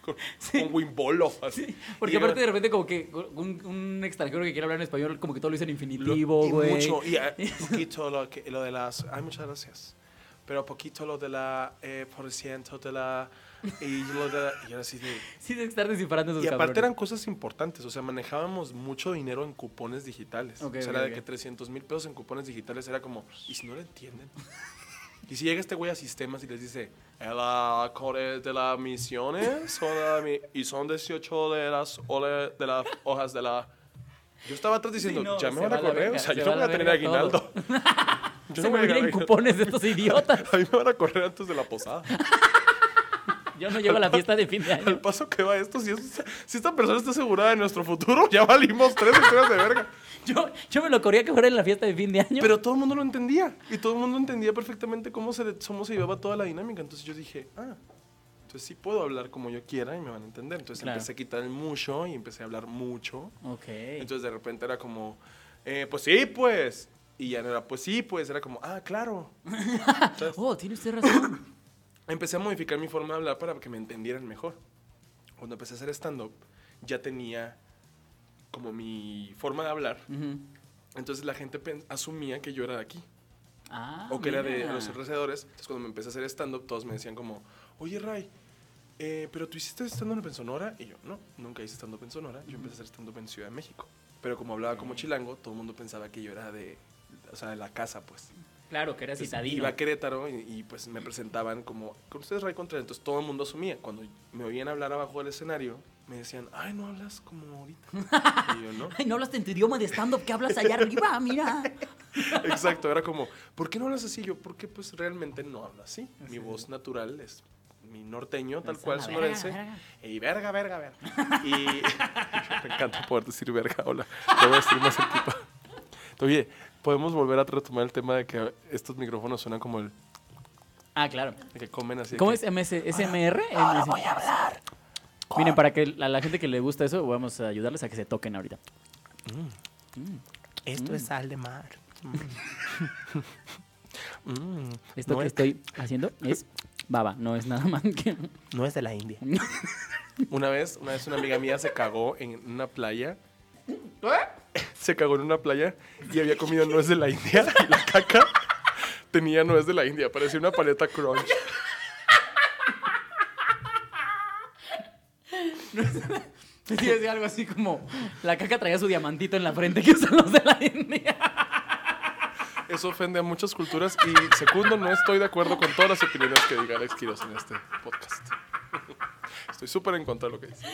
Speaker 2: con, con Wimbolo, así.
Speaker 1: Porque
Speaker 2: Y
Speaker 1: aparte
Speaker 2: era-
Speaker 1: de repente como que un, un extranjero que quiere hablar en español como que todo lo dice en infinitivo,
Speaker 2: y
Speaker 1: güey.
Speaker 2: mucho, y eh, poquito lo, que, lo de las... Ay, muchas gracias. Pero poquito lo de la... Eh, por ciento de la... Y lo de la... Y era así de... [laughs]
Speaker 1: Sí, de estar descifrando esos
Speaker 2: Y aparte
Speaker 1: cabrones.
Speaker 2: eran cosas importantes, o sea, manejábamos mucho dinero en cupones digitales.
Speaker 1: Ok,
Speaker 2: o sea,
Speaker 1: ok,
Speaker 2: era
Speaker 1: ok.
Speaker 2: de que 300 mil pesos en cupones digitales era como, ¿y si no lo entienden? y si llega este güey a sistemas y les dice, ¿la core de las misiones? la mi-?" y son 18 de las, ole- de las hojas de la... Yo estaba atrás diciendo,
Speaker 1: Sí, no,
Speaker 2: ya me van
Speaker 1: va
Speaker 2: a correr, o sea,
Speaker 1: se
Speaker 2: yo no voy a tener aguinaldo. [laughs] Yo
Speaker 1: Se
Speaker 2: no
Speaker 1: me vienen cupones de estos idiotas. [laughs]
Speaker 2: A mí me van a correr antes de la posada. [laughs]
Speaker 1: Yo no llevo a la fiesta de fin de
Speaker 2: Al
Speaker 1: año.
Speaker 2: paso que va esto, si, es- si esta persona está asegurada de nuestro futuro, ya valimos tres historias de verga. [laughs]
Speaker 1: Yo, yo me lo corría que fuera en la fiesta de fin de año.
Speaker 2: Pero todo el mundo lo entendía. Y todo el mundo entendía perfectamente cómo se, cómo se llevaba toda la dinámica. Entonces yo dije, ah, entonces sí puedo hablar como yo quiera y me van a entender. Entonces
Speaker 1: Claro.
Speaker 2: empecé a quitar el mucho y empecé a hablar mucho.
Speaker 1: Ok.
Speaker 2: Entonces de repente era como, eh, pues sí, pues. Y ya no era, pues sí, pues. Era como, ah, claro. ¿Sabes? [laughs]
Speaker 1: Oh, tiene usted razón. [coughs]
Speaker 2: empecé a modificar mi forma de hablar para que me entendieran mejor. Cuando empecé a hacer stand-up, ya tenía como mi forma de hablar. Entonces la gente asumía que yo era de aquí.
Speaker 1: Ah,
Speaker 2: o que era de
Speaker 1: mira.
Speaker 2: los alrededores. Entonces cuando me empecé a hacer stand-up, todos me decían como, oye Ray, eh, pero tú hiciste stand-up en Sonora. Y yo, no, nunca hice stand-up en Sonora. Yo empecé a hacer stand-up en Ciudad de México. Pero como hablaba como chilango, todo el mundo pensaba que yo era de, o sea, de la casa, pues.
Speaker 1: Claro, que era
Speaker 2: Entonces,
Speaker 1: citadino.
Speaker 2: iba a Querétaro y, y, pues me presentaban como, con ustedes Ray Contreras. Entonces todo el mundo asumía. Cuando me oían hablar abajo del escenario, me decían, ay, no hablas como ahorita. y yo, no. [laughs]
Speaker 1: Ay, no hablas en tu idioma de stand-up que hablas allá arriba, [laughs] mira.
Speaker 2: Exacto, era como, ¿por qué no hablas así? Yo, porque pues realmente no hablo así. Mi voz natural es mi norteño, tal
Speaker 1: Es
Speaker 2: cual sonorense. Y verga, verga, verga. Y [laughs] me encanta poder decir verga, hola. Te voy a decir más tipo. Oye, podemos volver a retomar el tema de que estos micrófonos suenan como el
Speaker 1: Ah, claro.
Speaker 2: que comen así.
Speaker 1: ¿Cómo
Speaker 2: que-
Speaker 1: es MS, SMR? voy a hablar. Miren, para que a la gente que le gusta eso, vamos a ayudarles a que se toquen ahorita.
Speaker 4: Esto es sal de mar. [laughs] Mm,
Speaker 1: Esto
Speaker 4: no,
Speaker 1: que
Speaker 4: es,
Speaker 1: estoy haciendo es baba, no es nada más que... [laughs]
Speaker 4: no es de la India. [laughs]
Speaker 2: Una vez, una vez una amiga mía se cagó en una playa. Se cagó en una playa y había comido nuez de la India. y La caca tenía nuez de la India, parecía una paleta crunch. [laughs]
Speaker 1: Sí, decía algo así como, la caca traía su diamantito en la frente que usan los de la India.
Speaker 2: Eso ofende a muchas culturas y segundo, no estoy de acuerdo con todas las opiniones que diga Alex Quiroz en este podcast. Estoy súper en contra de lo que dice.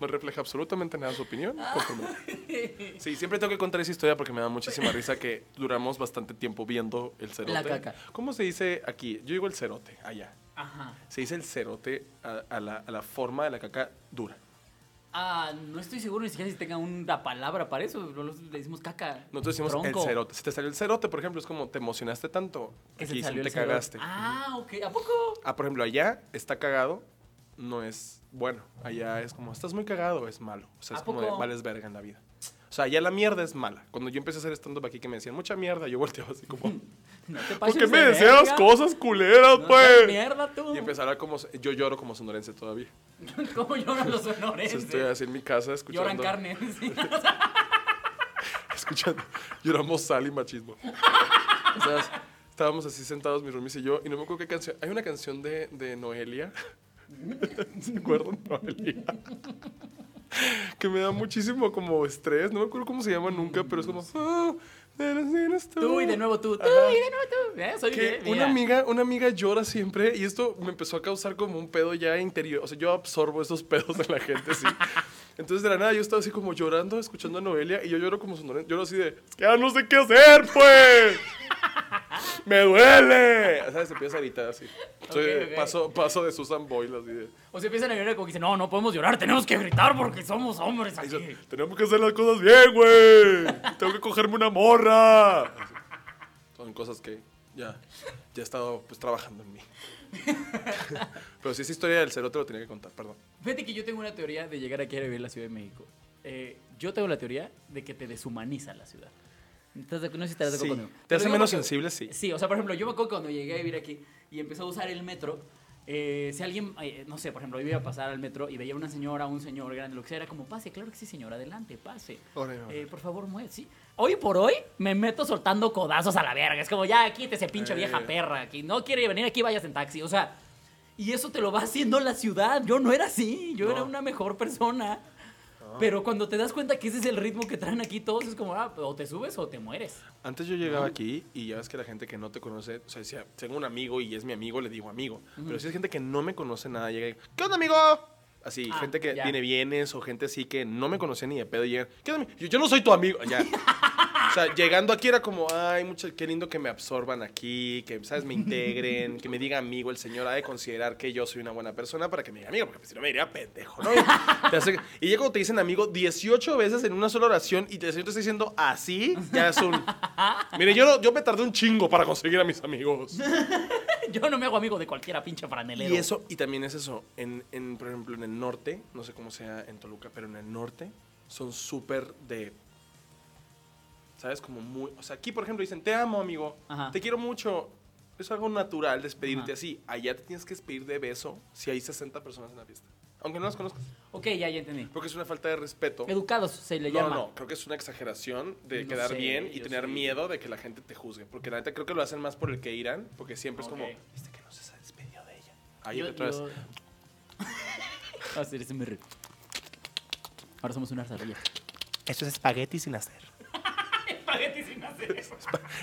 Speaker 2: No refleja absolutamente nada su opinión. conforme- [laughs] Sí, siempre tengo que contar esa historia porque me da muchísima risa que duramos bastante tiempo viendo el cerote.
Speaker 1: La caca.
Speaker 2: ¿Cómo se dice aquí? Yo digo el cerote, allá.
Speaker 1: Ajá.
Speaker 2: Se dice el cerote a, a la, a la forma de la caca dura.
Speaker 1: Ah, no estoy seguro ni siquiera si tenga una palabra para eso. Le decimos caca.
Speaker 2: Nosotros decimos
Speaker 1: tronco.
Speaker 2: el cerote. Si te salió el cerote, por ejemplo, es como te emocionaste tanto
Speaker 1: Que se salió
Speaker 2: te
Speaker 1: cerote.
Speaker 2: cagaste.
Speaker 1: Ah, ok. ¿A poco?
Speaker 2: Ah, por ejemplo, allá está cagado, no es bueno. Allá es como, estás muy cagado, es malo. O sea,
Speaker 1: ¿A
Speaker 2: es como de vales verga en la vida. O sea, allá la mierda es mala. Cuando yo empecé a hacer stand-up aquí que me decían mucha mierda, yo volteaba así como, [laughs]
Speaker 1: No te
Speaker 2: ¿por qué me
Speaker 1: de
Speaker 2: deseas
Speaker 1: verga.
Speaker 2: cosas culeras,
Speaker 1: No
Speaker 2: pues?
Speaker 1: mierda tú.
Speaker 2: Y empecé a como, yo lloro como sonorense todavía. [laughs]
Speaker 1: ¿Cómo lloran los sonorenses?
Speaker 2: estoy así en mi casa escuchando.
Speaker 1: Lloran carne. [laughs] sí.
Speaker 2: escuchando. Lloramos sal y machismo. O sea, estábamos así sentados, mi roomies y yo, y no me acuerdo qué canción. Hay una canción de, de Noelia. [laughs] ¿Se acuerdan? Noelia. Que me da muchísimo como estrés. No me acuerdo cómo se llama nunca, pero es como. "Ah, eres tú".
Speaker 1: Tú y de nuevo tú. Tú
Speaker 2: Ajá.
Speaker 1: y de nuevo tú. ¿Eh? Soy
Speaker 2: Que
Speaker 1: bien,
Speaker 2: una amiga, una amiga llora siempre y esto me empezó a causar como un pedo ya interior. O sea, yo absorbo esos pedos de la gente, sí. Entonces, de la nada, yo estaba así como llorando, escuchando a Noelia y yo lloro como sonorense. Lloro así de, "Es que ya no sé qué hacer, pues. ¡Me duele! ¿Sabes? Empieza a gritar así. Soy de-
Speaker 1: Ok, ok.
Speaker 2: Paso, paso de Susan Boyle, así de.
Speaker 1: O se empiezan a llorar como que dicen, no, no podemos llorar, tenemos que gritar porque somos hombres
Speaker 2: "Ay,
Speaker 1: aquí.
Speaker 2: Tenemos que hacer las cosas bien, güey. Tengo que cogerme una morra. Así. Son cosas que ya, ya he estado pues trabajando en mí. [laughs] Pero si esa historia del cerote lo tenía que contar, perdón.
Speaker 1: Fíjate que yo tengo una teoría de llegar aquí a vivir en la Ciudad de México. Eh, yo tengo la teoría de que te deshumaniza la ciudad. ¿Estás de- No sé si estás de acuerdo
Speaker 2: Sí,
Speaker 1: conmigo.
Speaker 2: te hace menos sensible, sí.
Speaker 1: Sí, o sea, por ejemplo, yo me acuerdo que cuando llegué a vivir aquí y empecé a usar el metro, eh, si alguien, eh, no sé, por ejemplo, yo iba a pasar al metro y veía una señora, un señor grande, lo que sea, era como, pase, claro que sí, señora, adelante, pase. Eh, por favor, mueve, sí. Hoy por hoy me meto soltando codazos a la verga. Es como, ya, quítese, pinche
Speaker 2: Eh.
Speaker 1: vieja perra. Aquí no quiere venir aquí, vayas en taxi. O sea, y eso te lo va haciendo la ciudad. Yo no era así. Yo
Speaker 2: No.
Speaker 1: era una mejor persona. Pero cuando te das cuenta que ese es el ritmo que traen aquí todos, es como, ah, o te subes o te mueres.
Speaker 2: Antes yo llegaba aquí y ya ves que la gente que no te conoce, o sea, si tengo un amigo y es mi amigo, le digo amigo. Pero si es gente que no me conoce nada, llega y, ¿qué onda, amigo? Así,
Speaker 1: Ah,
Speaker 2: gente que
Speaker 1: ya.
Speaker 2: tiene bienes o gente así que no me conocía ni de pedo y llegan, ¿qué onda, ami-?" yo, yo no soy tu amigo. Ya. [laughs] O sea, llegando aquí era como, ay, mucho, qué lindo que me absorban aquí, que, ¿sabes? Me integren, que me diga amigo el señor, ha de considerar que yo soy una buena persona para que me diga amigo, porque pues, si no me diría pendejo, ¿no? Te hace- y ya cuando te dicen amigo 18 veces en una sola oración y te, el señor te está diciendo así, ya es un... Mire, yo, yo me tardé un chingo para conseguir a mis amigos. [laughs]
Speaker 1: Yo no me hago amigo de cualquiera pinche franelero.
Speaker 2: Y eso, y también es eso, en, en, por ejemplo, en el norte, no sé cómo sea en Toluca, pero en el norte son súper de, ¿sabes? Como muy, o sea, aquí por ejemplo dicen, te amo amigo,
Speaker 1: Ajá.
Speaker 2: te quiero mucho, Es algo natural despedirte
Speaker 1: Ajá.
Speaker 2: así. Allá te tienes que despedir de beso si hay 60 personas en la fiesta. Aunque no las conozcas.
Speaker 1: Ok, ya, ya entendí.
Speaker 2: Porque es una falta de respeto.
Speaker 1: Educados se le
Speaker 2: No,
Speaker 1: llama.
Speaker 2: no, creo que es una exageración de
Speaker 1: No
Speaker 2: quedar
Speaker 1: sé,
Speaker 2: bien y tener
Speaker 1: sí.
Speaker 2: miedo de que la gente te juzgue. Porque la neta creo que lo hacen más por el que irán, porque siempre es como, viste que no se ha despedido de ella. Ahí
Speaker 1: Yo-
Speaker 2: otra vez.
Speaker 1: yo- Va a ser SMR. Ahora somos una ardilla.
Speaker 4: Esto es espagueti sin hacer.
Speaker 1: Espagueti sin hacer eso.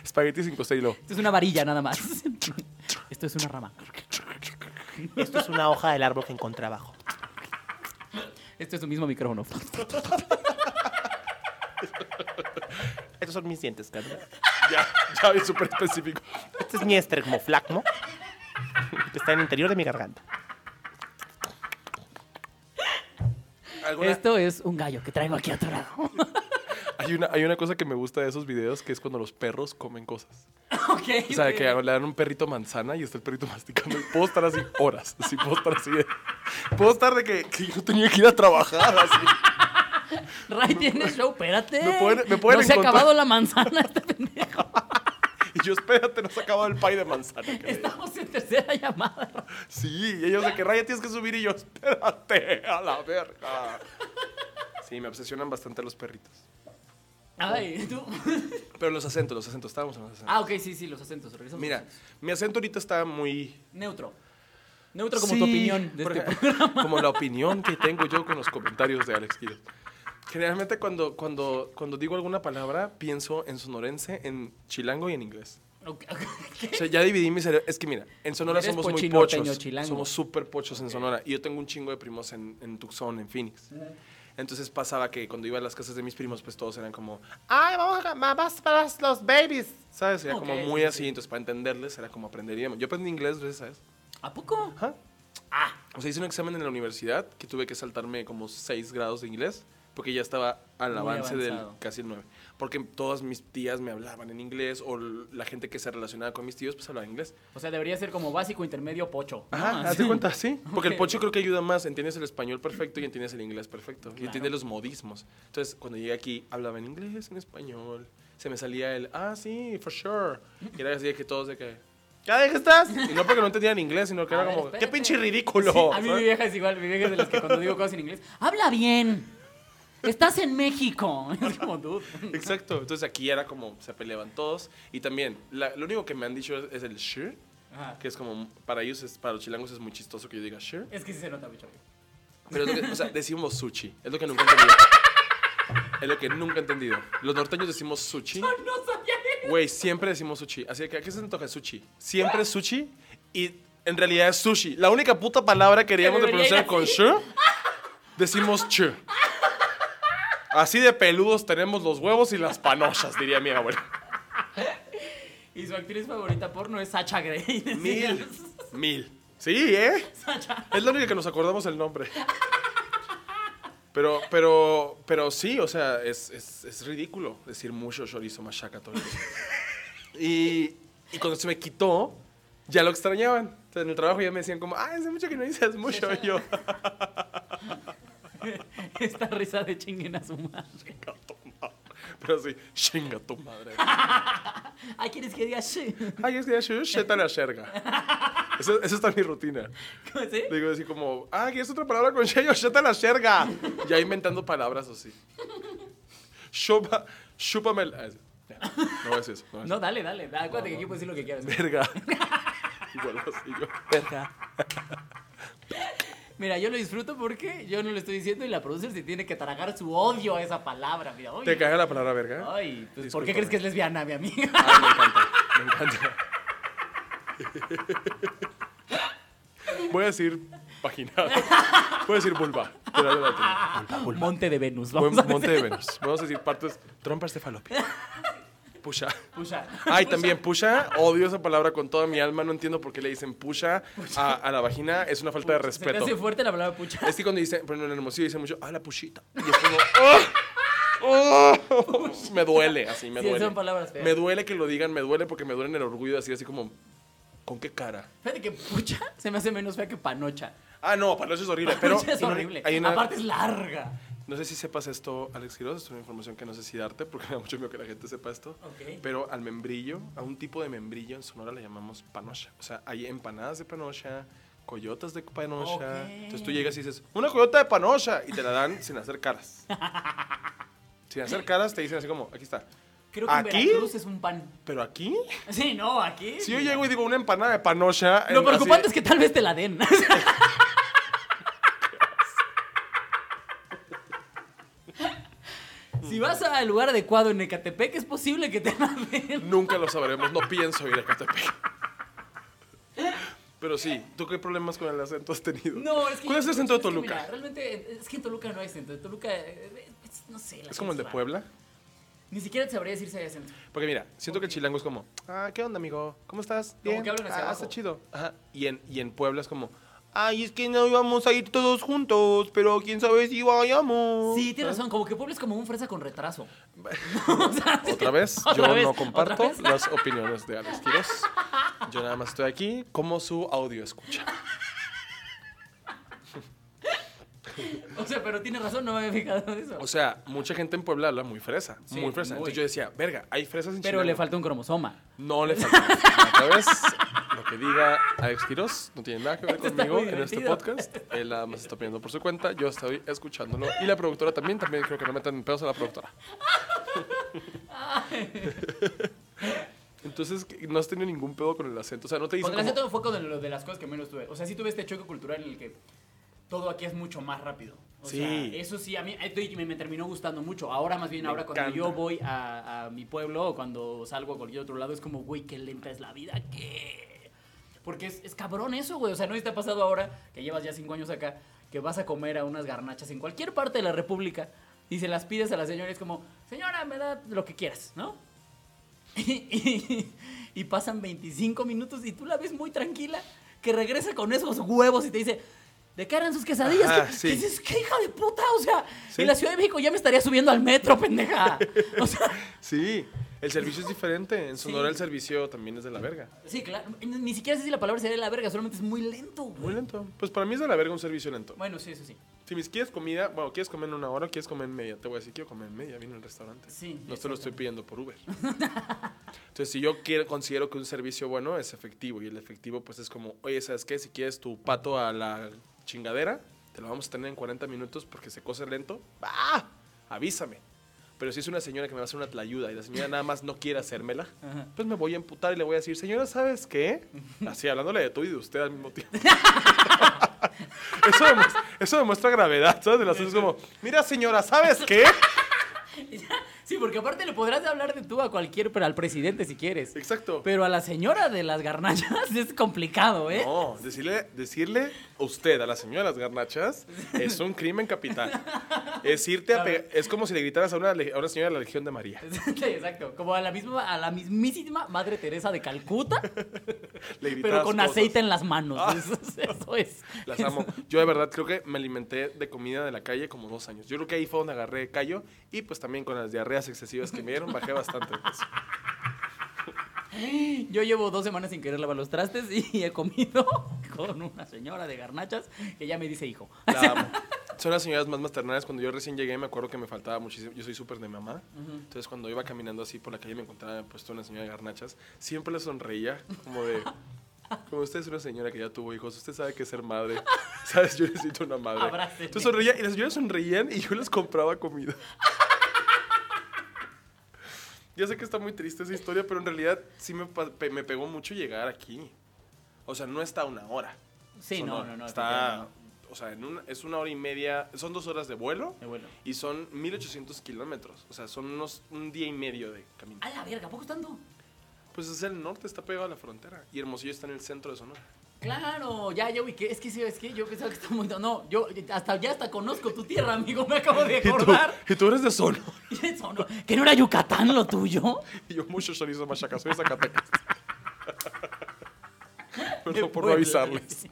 Speaker 2: Espagueti sin lo.
Speaker 1: Esto es una varilla nada más. [laughs] Esto es una rama.
Speaker 4: Esto es una hoja del árbol que encontré abajo.
Speaker 1: Esto es tu mismo micrófono.
Speaker 4: Estos son mis dientes, Carlos.
Speaker 2: Ya, ya es súper específico.
Speaker 4: Este es mi estermoflagmo, que está en el interior de mi garganta.
Speaker 2: ¿Alguna-
Speaker 1: Esto es un gallo que traigo aquí atorado.
Speaker 2: Hay, una, hay una cosa que me gusta de esos videos que es cuando los perros comen cosas. [laughs]
Speaker 1: ok.
Speaker 2: O sea, que le dan un perrito manzana y está el perrito masticando. Puedo estar así horas. Así, puedo estar así de. Puedo estar de que, que yo tenía que ir a trabajar. Así.
Speaker 1: Ray tiene show, espérate.
Speaker 2: Me pueden- me pueden
Speaker 1: no se ha
Speaker 2: encontrar-
Speaker 1: acabado la manzana este pendejo. [laughs]
Speaker 2: Y yo, espérate, no se ha acabado el pie de manzana.
Speaker 1: Estamos en tercera llamada.
Speaker 2: Sí, y ellos de que Raya tienes que subir y yo, espérate, a la verga. Sí, me obsesionan bastante los perritos.
Speaker 1: Ay, tú. [laughs]
Speaker 2: Pero los acentos, los acentos, estábamos en los acentos.
Speaker 1: Ah, ok, sí, sí, los acentos. regresamos
Speaker 2: Mira,
Speaker 1: los acentos.
Speaker 2: mi acento ahorita está muy...
Speaker 1: Neutro. Neutro como
Speaker 2: Sí,
Speaker 1: tu opinión de este programa.
Speaker 2: Como la opinión que [laughs] tengo yo con los comentarios de Alex Quiroz. Generalmente cuando, cuando, cuando digo alguna palabra, pienso en sonorense, en chilango y en inglés.
Speaker 1: Ok, ok, ¿qué?
Speaker 2: O sea, ya dividí mi cerebro. Es que mira, en Sonora somos muy pochos.
Speaker 1: chilango.
Speaker 2: Somos súper pochos en Sonora. Y yo tengo un chingo de primos en, en Tucson, en Phoenix. Entonces pasaba que cuando iba a las casas de mis primos, pues todos eran como,
Speaker 4: Ay, vamos a vamos para los babies.
Speaker 2: ¿sabes? Era como
Speaker 1: Ok,
Speaker 2: muy
Speaker 1: sí,
Speaker 2: así. Entonces para entenderles era como aprenderíamos. Yo aprendí inglés, gracias a eso.
Speaker 1: ¿A poco?
Speaker 2: Ajá. O sea, hice un examen en la universidad que tuve que saltarme como 6 grados de inglés porque ya estaba al
Speaker 1: Muy
Speaker 2: avance del
Speaker 1: avanzado.
Speaker 2: casi el 9. Porque todas mis tías me hablaban en inglés o la gente que se relacionaba con mis tíos pues hablaba inglés.
Speaker 1: O sea, debería ser como básico, intermedio, pocho. ¿no?
Speaker 2: Ajá,
Speaker 1: Así.
Speaker 2: hazte [laughs] cuenta, sí. Porque
Speaker 1: Ok.
Speaker 2: el pocho creo que ayuda más. Entiendes el español perfecto y entiendes el inglés perfecto. Y
Speaker 1: Claro.
Speaker 2: entiendes los modismos. Entonces, cuando llegué aquí, hablaba en inglés, en español. Se me salía el, ah, sí, for sure. Y era así de que todos de que,
Speaker 4: ¿Ya de qué estás?
Speaker 2: y no porque no entendían inglés, sino que
Speaker 1: A
Speaker 2: era
Speaker 1: ver,
Speaker 2: como,
Speaker 1: espérate.
Speaker 2: qué pinche ridículo.
Speaker 1: Sí, a mí mi vieja es igual, mi vieja es de las que cuando digo cosas en inglés, habla bien. Estás en México. [laughs] Es como tú.
Speaker 2: Exacto. Entonces aquí era como se peleaban todos. Y también, la- lo único que me han dicho es, es el sure,
Speaker 1: Ajá.
Speaker 2: que es como, para ellos, es, para los chilangos es muy chistoso que yo diga sure.
Speaker 1: Es que sí se nota mucho.
Speaker 2: Pero, que- o sea, decimos sushi. Es lo que nunca he entendido. Es lo que nunca he entendido. Los norteños decimos sushi.
Speaker 1: No sabía.
Speaker 2: Güey, siempre decimos sushi. Así que, ¿a qué se antoja sushi? Siempre es sushi y en realidad es sushi. La única puta palabra que queríamos de pronunciar con sure, decimos chu. Así de peludos tenemos los huevos y las panochas, diría mi abuela.
Speaker 1: Y su actriz favorita porno es Sacha Grey. [laughs]
Speaker 2: Mil. Mil. Sí, ¿eh?
Speaker 1: Sacha.
Speaker 2: Es la única que nos acordamos el nombre. Pero, pero, pero sí, o sea, es, es, es ridículo decir mucho chorizo machaca todo. Y, y cuando se me quitó, ya lo extrañaban. Entonces, en el trabajo ya me decían como, ah, hace mucho que no dices mucho. Y yo, [laughs] [laughs]
Speaker 1: Esta risa de chinguen a su madre.
Speaker 2: Pero sí, chinga tu madre. [laughs]
Speaker 1: Ay, ¿quieres que diga sí?
Speaker 2: Ay, es que ya sheta la sherga. [laughs] Esa, esa está mi rutina.
Speaker 1: ¿Cómo se?
Speaker 2: Digo así como, ah, ¿quieres otra palabra con Sheyo? Sheta la sherga. Ya inventando palabras así. Chupa, chúpame el... No a decir eso. No a
Speaker 1: No, dale, dale. da- Acuérdate que aquí puedes decir lo que quieras.
Speaker 2: Verga. Igual así yo.
Speaker 4: Verga.
Speaker 1: Mira, yo lo disfruto porque yo no lo estoy diciendo y la producer se tiene que tragar su odio a esa palabra. Mira, oye.
Speaker 2: ¿Te caga la palabra verga?
Speaker 1: Ay, pues, ¿por qué crees que es lesbiana, mi amiga?
Speaker 2: Ay, me encanta. Me encanta. Voy a decir vagina. Voy a decir vulva. La tengo.
Speaker 1: Monte de Venus,
Speaker 2: Buen
Speaker 1: vamos a
Speaker 2: monte de Venus. Vamos a decir partes. Trompas de falopio. Pusha.
Speaker 1: Pusha.
Speaker 2: Ay, también pusha. Odio esa palabra con toda mi alma. No entiendo por qué le dicen pusha a, a la vagina. Es una falta de
Speaker 1: Se te
Speaker 2: respeto.
Speaker 1: hace fuerte la palabra pucha.
Speaker 2: Es que cuando dice, por ejemplo, en Hermosillo dice mucho, ah, la pushita. Y es como, ¡ah! [laughs] ¡Ah! Me duele, así, me
Speaker 1: Sí,
Speaker 2: duele.
Speaker 1: son palabras feas.
Speaker 2: Me duele que lo digan, me duele porque me duele el orgullo de decir así como, ¿con qué cara?
Speaker 1: Fíjate que pucha se me hace menos fea que panocha.
Speaker 2: Ah, no, panocha es horrible, [laughs] pero...
Speaker 1: Pucha es horrible.
Speaker 2: hay una-
Speaker 1: Aparte es larga.
Speaker 2: No sé si sepas esto, Alex Quiroz, es una información que no sé si darte, porque [laughs] me da mucho miedo que la gente sepa esto.
Speaker 1: Ok.
Speaker 2: Pero al membrillo, a un tipo de membrillo en Sonora le llamamos panocha. O sea, hay empanadas de panocha, coyotas de panocha. Entonces tú llegas y dices, una coyota de panocha, y te la dan [laughs] sin hacer caras. [laughs] sin hacer caras te dicen así como, aquí está.
Speaker 1: Creo que en
Speaker 2: ¿Aquí?
Speaker 1: Veracruz es un pan.
Speaker 2: Pero aquí,
Speaker 1: Sí, no, aquí.
Speaker 2: si yo llego y digo una empanada de panocha...
Speaker 1: Lo preocupante
Speaker 2: así-
Speaker 1: es que tal vez te la den. Si vas al lugar adecuado en Ecatepec, es posible que te la den.
Speaker 2: Nunca lo sabremos, no pienso ir a Catepec. Pero sí, ¿tú qué problemas con el acento has tenido?
Speaker 1: No, es que.
Speaker 2: ¿Cuál es el acento de
Speaker 1: es que,
Speaker 2: Toluca?
Speaker 1: mira, realmente, es que en Toluca no hay acento. En Toluca, eh, es- no sé. la
Speaker 2: ¿Es como el de Puebla?
Speaker 1: Ni siquiera te sabría decir si hay acento.
Speaker 2: Porque mira, siento que el chilango es como, ah, ¿qué onda, amigo? ¿Cómo estás?
Speaker 1: Como que hablan hacia
Speaker 2: ah,
Speaker 1: abajo.
Speaker 2: está chido. Ajá. Y en, y en Puebla es como, ay, es que no íbamos a ir todos juntos, pero quién sabe si vayamos.
Speaker 1: Sí, tienes razón. Como que Puebla es como un fresa con retraso. [laughs] O sea,
Speaker 2: Otra vez, [laughs]
Speaker 1: ¿Otra
Speaker 2: yo
Speaker 1: vez?
Speaker 2: no
Speaker 1: ¿Otra
Speaker 2: comparto las opiniones de Alex Quiroz. Yo nada más estoy aquí como su audio escucha. [laughs]
Speaker 1: O sea, pero tienes razón, no me había fijado en eso.
Speaker 2: O sea, mucha gente en Puebla habla muy fresa,
Speaker 1: Sí,
Speaker 2: muy fresa.
Speaker 1: muy.
Speaker 2: Entonces yo decía, verga, hay fresas en
Speaker 1: Pero le falta un cromosoma.
Speaker 2: No le falta. Otra vez, que diga Alex Quiroz no tiene nada que ver conmigo en este podcast. Él nada más está pidiendo por su cuenta, yo estoy escuchándolo. Y la productora también, también creo que no metan pedos a la productora. Entonces, que no has tenido ningún pedo con el acento. O sea, no te dicen
Speaker 1: Con el acento fue con lo de las cosas que menos tuve. O sea, sí tuve este choque cultural en el que todo aquí es mucho más rápido. O
Speaker 2: Sí.
Speaker 1: sea, eso sí, a mí me, me terminó gustando mucho. Ahora más bien,
Speaker 2: Me
Speaker 1: ahora cuando yo voy a, a mi pueblo o cuando salgo a cualquier otro lado, es como, güey, qué lenta es la vida, ¿qué? Porque es, es cabrón eso, güey. O sea, ¿no te ha pasado ahora, que llevas ya cinco años acá, que vas a comer a unas garnachas en cualquier parte de la república y se las pides a la señora y es como, señora, me da lo que quieras, ¿no? [laughs] Y, y pasan 25 minutos y tú la ves muy tranquila, que regresa con esos huevos y te dice, ¿de qué eran sus quesadillas?
Speaker 2: Ajá,
Speaker 1: ¿Qué-
Speaker 2: sí.
Speaker 1: qué dices, ¿qué hija de puta? O sea,
Speaker 2: Sí.
Speaker 1: en la Ciudad de México ya me estaría subiendo al metro, pendeja. [laughs] O sea,
Speaker 2: Sí, el servicio es diferente. En Sonora
Speaker 1: Sí.
Speaker 2: el servicio también es de la verga.
Speaker 1: sí, claro. Ni siquiera sé si la palabra sería de la verga, solamente es muy lento, güey.
Speaker 2: Muy lento. Pues para mí es de la verga un servicio lento.
Speaker 1: Bueno, sí, eso sí.
Speaker 2: Si me quieres comida, bueno, quieres comer en una hora o quieres comer en media, te voy a decir, quiero comer en media, vine al restaurante.
Speaker 1: Sí,
Speaker 2: No te lo estoy pidiendo por Uber. Entonces, si yo quiero, considero que un servicio bueno es efectivo y el efectivo pues es como, oye, ¿sabes qué? Si quieres tu pato a la chingadera, te lo vamos a tener en 40 minutos porque se cose lento, ¡ah! Avísame. Pero si es una señora que me va a hacer una tlayuda y la señora nada más no quiere hacérmela,
Speaker 1: Ajá.
Speaker 2: pues me voy a emputar y le voy a decir, señora, ¿sabes qué? Así, hablándole de tú y de usted al mismo tiempo. [laughs] Eso demuestra, eso demuestra gravedad, ¿sabes? De las cosas como, mira señora, ¿sabes qué? [laughs]
Speaker 1: Sí, porque aparte le podrás hablar de tú a cualquier, pero al presidente si quieres.
Speaker 2: Exacto.
Speaker 1: Pero a la señora de las garnachas [laughs] es complicado, ¿eh?
Speaker 2: No, decirle, decirle usted a la señora de las garnachas [laughs] es un crimen capital. [laughs] Es irte a pe- es como si le gritaras a una, a una señora de la Legión de María. [laughs]
Speaker 1: Sí, exacto. Como a la misma, a la mismísima Madre Teresa de Calcuta,
Speaker 2: Le
Speaker 1: pero con
Speaker 2: cosas.
Speaker 1: aceite en las manos.
Speaker 2: Ah.
Speaker 1: Eso, es- eso es.
Speaker 2: Las amo. Yo de verdad creo que me alimenté de comida de la calle como dos años. Yo creo que ahí fue donde agarré callo y pues también con las diarreas excesivas que me dieron bajé bastante. peso. [gasps]
Speaker 1: Yo llevo dos semanas sin querer lavar los trastes y he comido [laughs] con una señora de garnachas que ya me dice hijo.
Speaker 2: La [laughs] amo. Son las señoras más maternales. Cuando yo recién llegué me acuerdo que me faltaba muchísimo. Yo soy súper de mamá. Entonces cuando iba caminando así por la calle me encontraba puesto una señora de garnachas. Siempre le sonreía como de... Como usted es una señora que ya tuvo hijos, usted sabe que es ser madre. [laughs] ¿Sabes? Yo necesito una madre.
Speaker 1: Abráceme.
Speaker 2: Entonces sonreía y las señoras sonreían y yo les compraba comida. Ya sé que está muy triste esa historia, pero en realidad sí me, me pegó mucho llegar aquí. O sea, no está una hora.
Speaker 1: Sí, no, no, no.
Speaker 2: Está, o sea, en una- es una hora y media, son dos horas de vuelo
Speaker 1: De vuelo.
Speaker 2: y son 1800 kilómetros. O sea, son unos, un día y medio de camino.
Speaker 1: A la verga, ¿a poco tanto?
Speaker 2: Pues es el norte, está pegado a la frontera. Y Hermosillo está en el centro de Sonora.
Speaker 1: Claro, ya, ya ubiqué. Es que sí, es que yo pensaba que está muy. No, yo hasta ya hasta conozco tu tierra, amigo. Me acabo de [laughs]
Speaker 2: ¿Y tú,
Speaker 1: acordar.
Speaker 2: y tú eres de Sonora. [laughs]
Speaker 1: ¿no? ¿Que no era Yucatán lo tuyo?
Speaker 2: Y [laughs] yo mucho chorizo machaca, soy de Zacatecas. Perdón por no avisarles.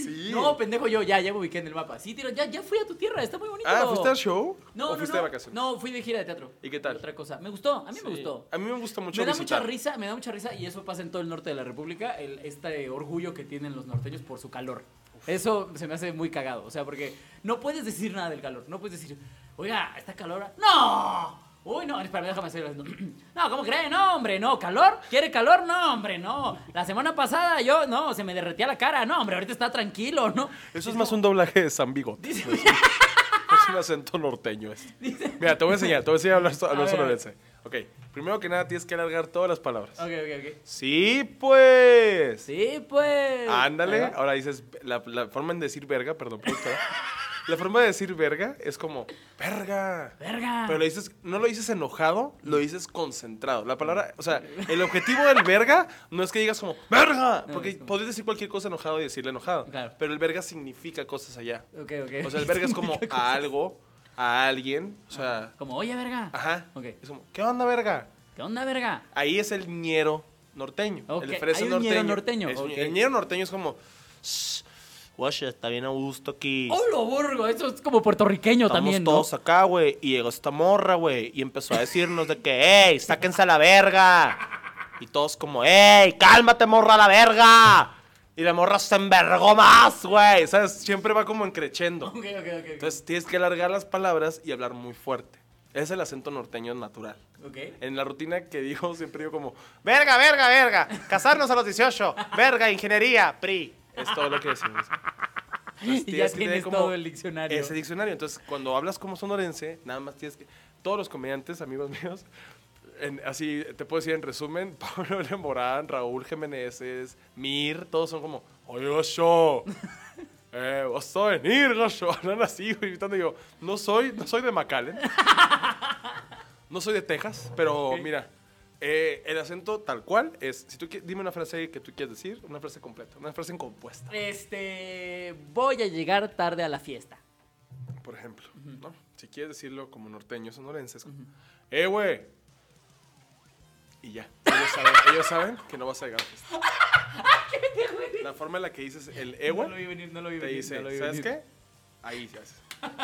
Speaker 2: Sí. [laughs]
Speaker 1: No, pendejo, yo ya, ya me ubiqué en el mapa. Sí, tiro, ya, ya fui a tu tierra, está muy bonito.
Speaker 2: ah, ¿fuiste al show?
Speaker 1: No,
Speaker 2: ¿O
Speaker 1: no,
Speaker 2: fuiste
Speaker 1: no.
Speaker 2: de vacaciones?
Speaker 1: No, fui de gira de teatro.
Speaker 2: ¿Y qué tal?
Speaker 1: Otra cosa. Me gustó, a mí
Speaker 2: Sí.
Speaker 1: me gustó.
Speaker 2: A mí me gusta mucho
Speaker 1: Me da
Speaker 2: visitar.
Speaker 1: mucha risa, me da mucha risa y eso pasa en todo el norte de la República, el, este orgullo que tienen los norteños por su calor. Eso se me hace muy cagado. O sea, porque no puedes decir nada del calor. No puedes decir, oiga, ¿está calor? ¡No! Uy, no, espera, déjame hacer. [clears throat] No, ¿cómo cree? No, hombre, no. ¿Calor? ¿Quiere calor? No, hombre, no. La semana pasada yo, no, se me derretía la cara. No, hombre, ahorita está tranquilo, ¿no?
Speaker 2: Eso es más un doblaje de San Bigote. Es [laughs] un- es un acento norteño este. Mira, te voy a enseñar, te voy a enseñar a hablar, a hablar
Speaker 1: A ver.
Speaker 2: sonorense. Ok, primero que nada tienes que alargar todas las palabras.
Speaker 1: Ok, ok, ok.
Speaker 2: Sí, pues.
Speaker 1: Sí, pues.
Speaker 2: Ándale. Ahora dices, la, la forma en decir verga, perdón, productora. [laughs] La forma de decir verga es como, verga.
Speaker 1: Verga.
Speaker 2: Pero lo dices, no lo dices enojado, lo dices concentrado. La palabra, o sea, el objetivo del verga no es que digas como, verga.
Speaker 1: No,
Speaker 2: Porque
Speaker 1: como-
Speaker 2: podrías decir cualquier cosa enojado y decirle enojado.
Speaker 1: Claro.
Speaker 2: Pero el verga significa cosas allá.
Speaker 1: Ok, ok.
Speaker 2: O sea, el verga es como a algo, a alguien. O sea,
Speaker 1: Como, oye, verga.
Speaker 2: ajá.
Speaker 1: Ok.
Speaker 2: Es como, ¿qué onda, verga?
Speaker 1: ¿Qué onda, verga?
Speaker 2: Ahí es el ñero norteño.
Speaker 1: Ok,
Speaker 2: El fresa norteño.
Speaker 1: ñero norteño,
Speaker 2: Es un-
Speaker 1: ok.
Speaker 2: El ñero norteño es como,
Speaker 4: Guacha, está bien a gusto aquí.
Speaker 1: ¡Hola, burgo! Eso es como puertorriqueño
Speaker 4: Estamos
Speaker 1: también, ¿no?
Speaker 4: todos acá, güey. Y llegó esta morra, güey. Y empezó a decirnos de que, ¡ey, sáquense a la verga! Y todos como, ¡ey, cálmate, morra, a la verga!
Speaker 2: y la morra se envergó más, güey. ¿Sabes? Siempre va como encrechendo.
Speaker 1: Ok, ok, ok. ok.
Speaker 2: Entonces tienes que alargar las palabras y hablar muy fuerte. Es el acento norteño natural. En la rutina que digo, siempre digo como,
Speaker 4: Verga, verga, verga. Casarnos a los 18. Verga, ingeniería, PRI.
Speaker 2: Es todo lo que decimos. [laughs]
Speaker 1: Y ya
Speaker 2: tienes que
Speaker 1: tienes
Speaker 2: como
Speaker 1: todo el diccionario.
Speaker 2: Ese diccionario. Entonces, cuando hablas como sonorense, nada más tienes que. Todos los comediantes, amigos míos, en- así te puedo decir en resumen: [laughs] Pablo. Morán, Raúl Jiménez, Mir, todos son como, oye, gacho, [laughs] eh, vas a venir, gacho. Hablan así, gritando. Yo, no soy, no soy de McAllen, no soy de Texas, pero mira. Eh, el acento tal cual es, si tú dime una frase que tú quieres decir, una frase completa, una frase compuesta.
Speaker 1: Este. Voy a llegar tarde a la fiesta.
Speaker 2: por ejemplo, ¿no? Si quieres decirlo como norteño sonorense, es como, ¡eh, güey! Y ya. Ellos saben, [laughs] ellos saben que no vas a llegar a la fiesta. [laughs] La forma en la que dices el eh,
Speaker 1: No lo vi venir, no lo vi
Speaker 2: te
Speaker 1: venir.
Speaker 2: dice,
Speaker 1: no
Speaker 2: ¿sabes
Speaker 1: venir.
Speaker 2: qué? Ahí se hace.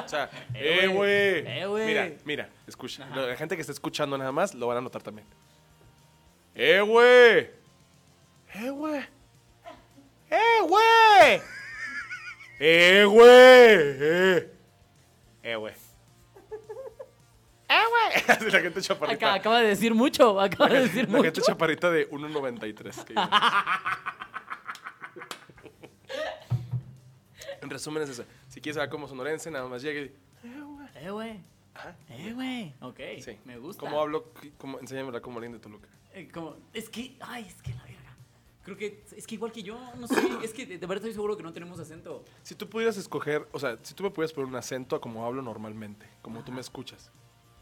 Speaker 2: O sea,
Speaker 1: Eh, [laughs]
Speaker 2: ¡eh,
Speaker 1: güey.
Speaker 2: güey!
Speaker 1: Eh, güey.
Speaker 2: Mira, mira, escucha.
Speaker 1: Ajá.
Speaker 2: La gente que está escuchando nada más lo van a notar también. ¡Eh, güey! ¡Eh, güey!
Speaker 4: ¡Eh, güey!
Speaker 2: ¡Eh, güey! ¡Eh!
Speaker 4: Eh, güey.
Speaker 2: ¡Eh, güey! [laughs] La gente chaparrita.
Speaker 1: Acá- acaba de decir mucho. Acaba de decir
Speaker 2: La gente
Speaker 1: mucho.
Speaker 2: chaparrita de 1.93. que dice. [laughs] en resumen es eso. Si quieres saber cómo sonorense, nada más llegue y...
Speaker 1: Eh, güey.
Speaker 2: Ajá.
Speaker 1: Eh, güey. Ok.
Speaker 2: Sí.
Speaker 1: Me gusta.
Speaker 2: ¿Cómo hablo? ¿Cómo, enséñame a hablar como alguien de Toluca.
Speaker 1: Eh, como, es que, ay, es que la verga. Creo que es que igual que yo, no sé, [coughs] es que de de verdad estoy seguro que no tenemos acento.
Speaker 2: Si tú pudieras escoger, o sea, si tú me pudieras poner un acento a como hablo normalmente, como tú me escuchas,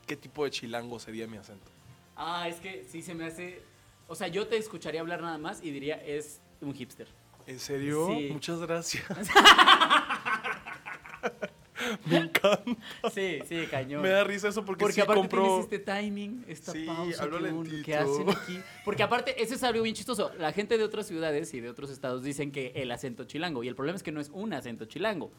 Speaker 2: ¿qué tipo de chilango sería mi acento?
Speaker 1: Ah, es que sí se me hace. O sea, yo te escucharía hablar nada más y diría, es un hipster.
Speaker 2: ¿En serio?
Speaker 1: Sí.
Speaker 2: Muchas gracias. [laughs] me encanta.
Speaker 1: Sí, sí, cañón.
Speaker 2: Me da risa eso porque,
Speaker 1: Porque
Speaker 2: sí
Speaker 1: aparte
Speaker 2: compro...
Speaker 1: tienes este timing, esta
Speaker 2: Sí,
Speaker 1: pausa que,
Speaker 2: lentito.
Speaker 1: que hacen aquí. [laughs] Porque aparte, eso es algo bien chistoso. La gente de otras ciudades y de otros estados dicen que el acento chilango. Y el problema es que no es un acento chilango.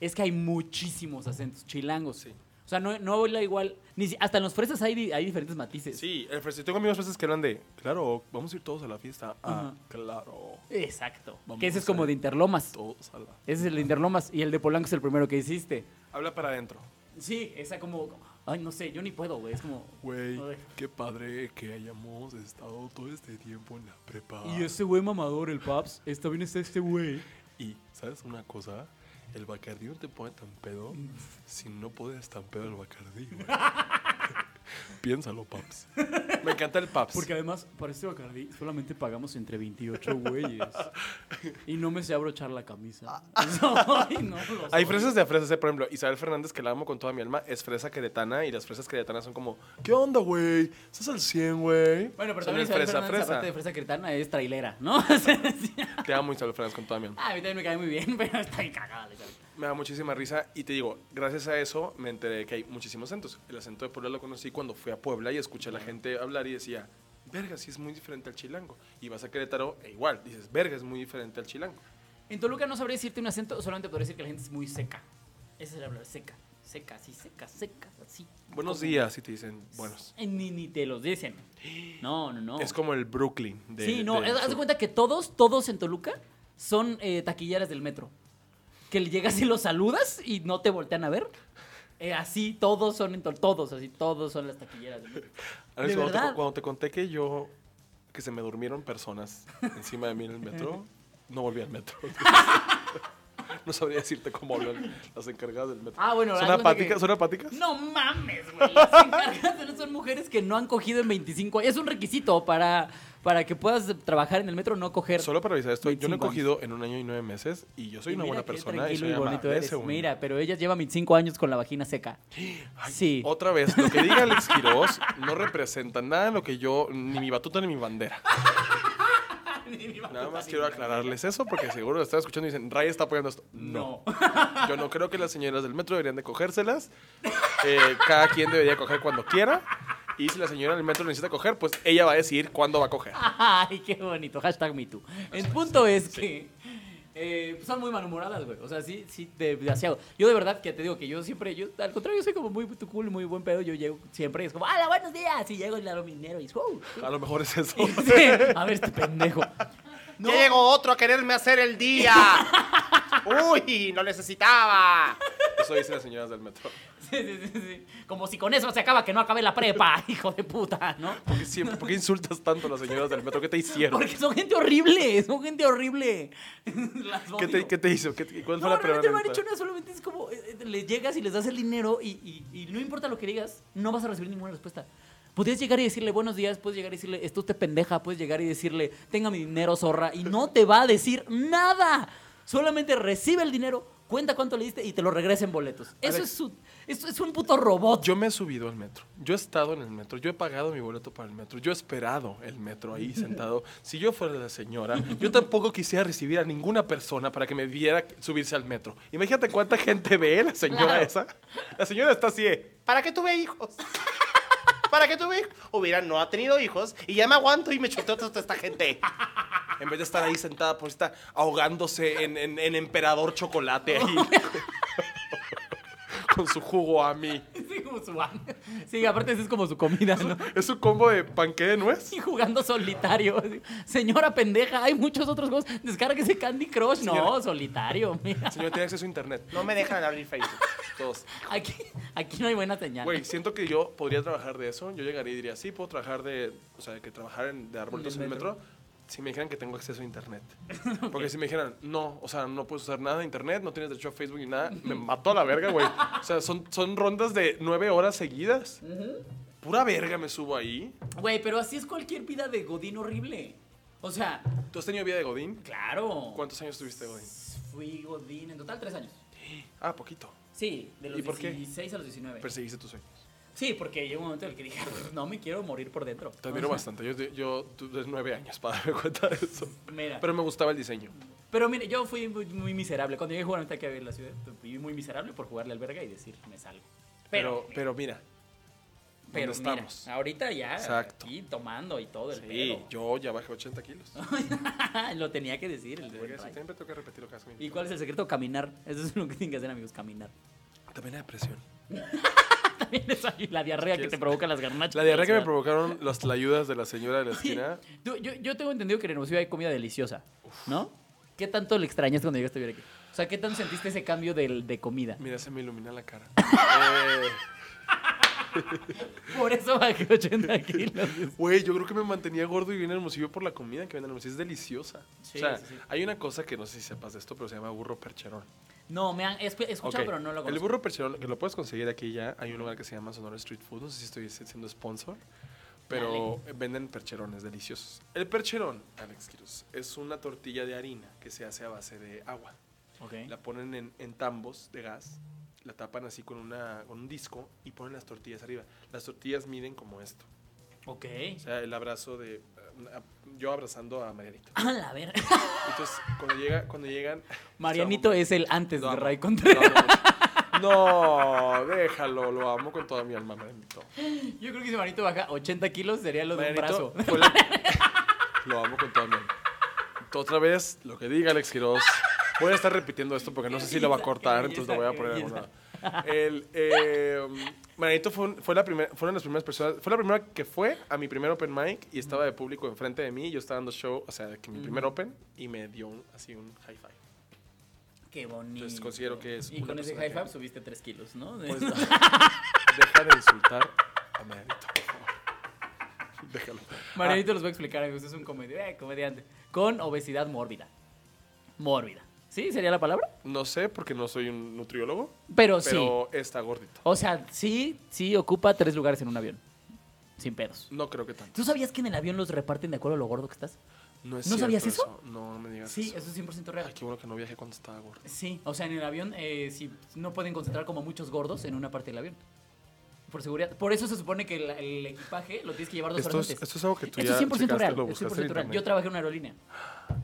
Speaker 1: Es que hay muchísimos acentos chilangos.
Speaker 2: Sí.
Speaker 1: O sea, no, no habla igual. Ni, si- hasta en los fresas hay, hay diferentes matices.
Speaker 2: Sí, el fresa- tengo amigos veces que hablan de, claro, vamos a ir todos a la fiesta. Ah,
Speaker 1: Ajá.
Speaker 2: claro,
Speaker 1: Exacto.
Speaker 2: Vamos
Speaker 1: que ese es como de Interlomas.
Speaker 2: todos a la...
Speaker 1: Ese es el de Interlomas. Y el de Polanco es el primero que hiciste.
Speaker 2: Habla para adentro.
Speaker 1: Sí, esa como. Ay, no sé, yo ni puedo, güey. Es como.
Speaker 2: Güey,
Speaker 1: Ay.
Speaker 2: qué padre que hayamos estado todo este tiempo en la prepa.
Speaker 1: Y ese güey mamador, el Paps, está bien está este güey.
Speaker 2: Y, ¿sabes una cosa? El Bacardí no te pone tan pedo si no puedes tan pedo el Bacardí, güey. [laughs] [laughs] Piénsalo, Paps. Me encanta el Paps.
Speaker 1: Porque además, para este Bacardi solamente pagamos entre 28 güeyes. Y no me sé abrochar la camisa. [laughs] Ay, no,
Speaker 2: Hay fresas de fresas, eh, por ejemplo, Isabel Fernández, que la amo con toda mi alma, es fresa queretana y las fresas queretanas son como, ¿qué onda, güey? ¿Estás al 100, güey?
Speaker 1: Bueno, pero también
Speaker 2: el
Speaker 1: Isabel
Speaker 2: fresa,
Speaker 1: Fernández,
Speaker 2: fresa.
Speaker 1: aparte de fresa cretana, es trailera, ¿no?
Speaker 2: Te amo, Isabel Fernández, con toda mi alma. [laughs]
Speaker 1: ah, a mí también me cae muy bien, pero está cagada. la Isabel.
Speaker 2: Me da muchísima risa y te digo, gracias a eso me enteré que hay muchísimos acentos. El acento de Puebla lo conocí cuando fui a Puebla y escuché a la gente hablar y decía, verga, sí es muy diferente al chilango. Y vas a Querétaro e igual, dices, verga, es muy diferente al chilango.
Speaker 1: En Toluca no sabría decirte un acento, solamente podría decir que la gente es muy seca. Esa es la palabra, seca. Seca, así, seca, seca, así.
Speaker 2: Buenos
Speaker 1: Como-
Speaker 2: días, y te dicen buenos.
Speaker 1: Ni, ni te los dicen. No, no, no.
Speaker 2: Es como el Brooklyn. De,
Speaker 1: sí, no,
Speaker 2: del
Speaker 1: haz de cuenta que todos, todos en Toluca son eh, taquilleras del metro. Que le llegas y los saludas y no te voltean a ver. Eh, así todos son, en to- todos, así todos son las taquilleras. De
Speaker 2: cuando, te,
Speaker 1: verdad.
Speaker 2: cuando te conté que yo, que se me durmieron personas encima de mí en el metro, [laughs] no volví al metro. [laughs] No sabría decirte cómo hablan las encargadas del metro.
Speaker 1: Ah, bueno,
Speaker 2: ¿Son apáticas?
Speaker 1: que-
Speaker 2: ¿Son apáticas?
Speaker 1: No mames, güey. Las encargadas son mujeres que no han cogido en 25 años. Es un requisito para, para que puedas trabajar en el metro, no coger.
Speaker 2: Solo para avisar esto, yo no he
Speaker 1: 25 años.
Speaker 2: cogido en un año y nueve meses y yo soy
Speaker 1: Y
Speaker 2: una buena persona y soy
Speaker 1: y bonito eres. Mira, pero ella lleva 25 años con la vagina seca. [gasps]
Speaker 2: Ay,
Speaker 1: sí.
Speaker 2: Otra vez, lo que diga Alex Quiroz [laughs] no representa nada en lo que yo, ni mi batuta ni mi bandera. [laughs] Nada más quiero aclararles eso porque seguro lo están escuchando y dicen, Ray está apoyando esto. No. Yo no creo que las señoras del metro deberían de cogérselas. Eh, cada quien debería coger cuando quiera. Y si la señora del metro necesita coger, pues ella va a decidir cuándo va a coger.
Speaker 1: Ay, qué bonito. Hashtag MeToo. El punto es que eh, son muy malhumoradas, güey. O sea, sí, sí, de- demasiado. Yo de verdad que te digo que yo siempre, yo al contrario, yo soy como muy cool, muy buen pedo. Yo llego siempre y es como, ¡Hola, buenos días! Y llego y le mi dinero y ¡wow!
Speaker 2: A lo mejor es eso. [laughs]
Speaker 1: Sí, a ver, este pendejo. No,
Speaker 4: llegó otro a quererme hacer el día. [laughs] Uy, lo necesitaba.
Speaker 2: Eso dicen las señoras del metro. [laughs]
Speaker 1: sí, sí, sí, sí. Como si con eso se acaba que no acabé la prepa, [laughs] hijo de puta, ¿no?
Speaker 2: ¿Por qué, siempre, ¿Por qué insultas tanto a las señoras del metro? ¿Qué te hicieron?
Speaker 1: Porque son gente horrible, son gente horrible. [laughs]
Speaker 2: ¿Qué te, qué te hizo? ¿Qué, ¿Cuál fue
Speaker 1: No,
Speaker 2: la
Speaker 1: realmente no me han hecho nada, solamente es como, eh, eh, le llegas y les das el dinero y, y- y no importa lo que digas, no vas a recibir ninguna respuesta. Podrías llegar y decirle buenos días, puedes llegar y decirle esto te pendeja, puedes llegar y decirle tenga mi dinero, zorra, y no te va a decir nada. Solamente recibe el dinero, cuenta cuánto le diste y te lo regresa en boletos. Eso
Speaker 2: Alex.
Speaker 1: es, su- eso es un puto robot.
Speaker 2: Yo me he subido al metro. Yo he estado en el metro. Yo he pagado mi boleto para el metro. Yo he esperado el metro ahí sentado. Si yo fuera la señora, yo tampoco quisiera recibir a ninguna persona para que me viera subirse al metro. Imagínate cuánta gente ve la señora
Speaker 1: Claro.
Speaker 2: esa. La señora está así. eh.
Speaker 4: ¿Para qué tuve hijos? ¿Para qué tuve hijos? Hubiera no ha tenido hijos y ya me aguanto y me chuteo toda esta gente.
Speaker 2: En vez de estar ahí sentada, pues está ahogándose en, en- en emperador chocolate ahí. Con su jugo a mí. [laughs]
Speaker 1: Sí, como su Sí, aparte eso es como su comida, ¿no?
Speaker 2: Es un combo de panqué de nuez.
Speaker 1: Y jugando solitario. Señora pendeja, hay muchos otros juegos. Descárguese Candy Crush. No,
Speaker 2: Señora.
Speaker 1: solitario. Mira.
Speaker 2: Señora, tiene acceso a internet.
Speaker 4: No me dejan abrir Facebook.
Speaker 2: Todos.
Speaker 1: Aquí, aquí no hay buena señal.
Speaker 2: Güey, siento que yo podría trabajar de eso. Yo llegaría y diría, sí, puedo trabajar de, o sea, que trabajar en, de vueltas en el
Speaker 1: el
Speaker 2: metro. Si me dijeran que tengo acceso a internet. Porque si me dijeran, no, o sea, no puedes usar nada de internet, no tienes derecho a Facebook ni nada, me mató a la verga, güey. O sea, son, son rondas de nueve horas seguidas. Pura verga me subo ahí.
Speaker 1: Güey, pero así es cualquier vida de Godín horrible. O sea,
Speaker 2: ¿Tú has tenido vida de Godín?
Speaker 1: claro.
Speaker 2: ¿Cuántos años tuviste Godín?
Speaker 1: Fui Godín en total tres años.
Speaker 2: Ah, poquito.
Speaker 1: Sí, de los
Speaker 2: ¿Y por qué?
Speaker 1: 16 a los 19.
Speaker 2: Perseguiste tus sueños.
Speaker 1: Sí, porque llegó un momento en el que dije, no me quiero morir por dentro.
Speaker 2: Te admiro
Speaker 1: O sea,
Speaker 2: bastante. Yo, yo tuve nueve años para darme cuenta de eso.
Speaker 1: Mira.
Speaker 2: Pero me gustaba el diseño.
Speaker 1: Pero mire, yo fui muy, muy miserable. Cuando llegué a jugar a en la ciudad, fui muy miserable por jugarle al verga y decir, me salgo.
Speaker 2: Pero, pero mira,
Speaker 1: Pero
Speaker 2: ¿dónde
Speaker 1: mira,
Speaker 2: estamos?
Speaker 1: ahorita ya,
Speaker 2: Exacto.
Speaker 1: aquí tomando y todo el
Speaker 2: Sí,
Speaker 1: pedo.
Speaker 2: yo ya bajé 80 kilos. [laughs]
Speaker 1: lo tenía que decir el
Speaker 2: siempre tengo que repetir lo que hace mi
Speaker 1: ¿Y cuál es el secreto? Caminar. Eso es lo que tienen que hacer, amigos, caminar.
Speaker 2: También la depresión. [laughs]
Speaker 1: También la diarrea que te provoca las garnachas.
Speaker 2: La diarrea que me provocaron las tlayudas de la señora de la esquina.
Speaker 1: Yo, yo tengo entendido que en Hermosillo hay comida deliciosa, ¿no? ¿Qué tanto le extrañaste cuando llegaste a vivir aquí? O sea, ¿qué tanto sentiste ese cambio del- de, comida?
Speaker 2: Mira, se me ilumina la cara. Eh, [laughs]
Speaker 1: Por eso bajé 80 kilos.
Speaker 2: Güey, yo creo que me mantenía gordo y bien hermosillo por la comida que venden Hermosillo. Es deliciosa.
Speaker 1: Sí,
Speaker 2: o sea,
Speaker 1: sí, sí.
Speaker 2: hay una cosa que no sé si sepas de esto, pero se llama burro percherón.
Speaker 1: No, me han he escuchado, pero no lo
Speaker 2: El
Speaker 1: conozco.
Speaker 2: burro percherón, que lo puedes conseguir aquí ya, hay un lugar que se llama Sonora Street Food, no sé si estoy siendo sponsor, pero venden percherones deliciosos. El percherón, Alex Quiroz, es una tortilla de harina que se hace a base de agua.
Speaker 1: Ok.
Speaker 2: La ponen en, en tambos de gas, la tapan así con, una, con un disco y ponen las tortillas arriba. Las tortillas miden como esto.
Speaker 1: Ok.
Speaker 2: O sea, el abrazo de... eh, yo abrazando a Marianito.
Speaker 1: A la ver.
Speaker 2: Entonces, cuando, llega, cuando llegan...
Speaker 1: Marianito es el antes de. Ray Contreras.
Speaker 2: No, déjalo, lo amo con toda mi alma, Marianito.
Speaker 1: Yo creo que si Marianito baja 80 kilos sería lo de un brazo.
Speaker 2: la- [laughs] Lo amo con toda mi alma. Otra vez, lo que diga Alex Quiroz. Voy a estar repitiendo esto porque no sé si lo va a cortar, entonces lo voy a poner en lado. El, eh, Marianito fue, un- fue la primera, fueron las primeras personas, fue la primera que fue a mi primer open mic y estaba de público enfrente de mí. Yo estaba dando show, o sea, que mi primer open y me dio un- así un high five.
Speaker 1: Qué bonito.
Speaker 2: Entonces, considero que es
Speaker 1: Y
Speaker 2: una
Speaker 1: con ese high five
Speaker 2: que-
Speaker 1: subiste 3 kilos, ¿no?
Speaker 2: Pues, [laughs] deja de insultar a Marianito, por favor. Déjalo.
Speaker 1: Marianito los va a explicar, amigos. Es un comedi- eh, comediante. Con obesidad mórbida. Mórbida. ¿Sí? ¿Sería la palabra?
Speaker 2: No sé porque no soy un nutriólogo,
Speaker 1: Pero, sí.
Speaker 2: pero está gordito.
Speaker 1: O sea, sí, sí ocupa tres lugares en un avión. Sin pedos.
Speaker 2: No creo que tanto.
Speaker 1: ¿Tú sabías que en el avión los reparten de acuerdo a lo gordo que estás?
Speaker 2: ¿No, es
Speaker 1: ¿No sabías eso?
Speaker 2: No, no me digas
Speaker 1: Sí,
Speaker 2: eso.
Speaker 1: es 100% real.
Speaker 2: Ay, qué bueno que no viajé cuando estaba gordo.
Speaker 1: Sí, o sea, en el avión eh, sí, no pueden concentrar como muchos gordos en una parte del avión. Por seguridad. Por eso se supone que el, el equipaje lo tienes que llevar dos
Speaker 2: Esto
Speaker 1: horas
Speaker 2: es,
Speaker 1: antes.
Speaker 2: esto es algo que tú
Speaker 1: Esto
Speaker 2: ya
Speaker 1: es 100%
Speaker 2: checaste,
Speaker 1: real.
Speaker 2: lo
Speaker 1: es
Speaker 2: buscaste en
Speaker 1: 100% real. Yo trabajé en una aerolínea.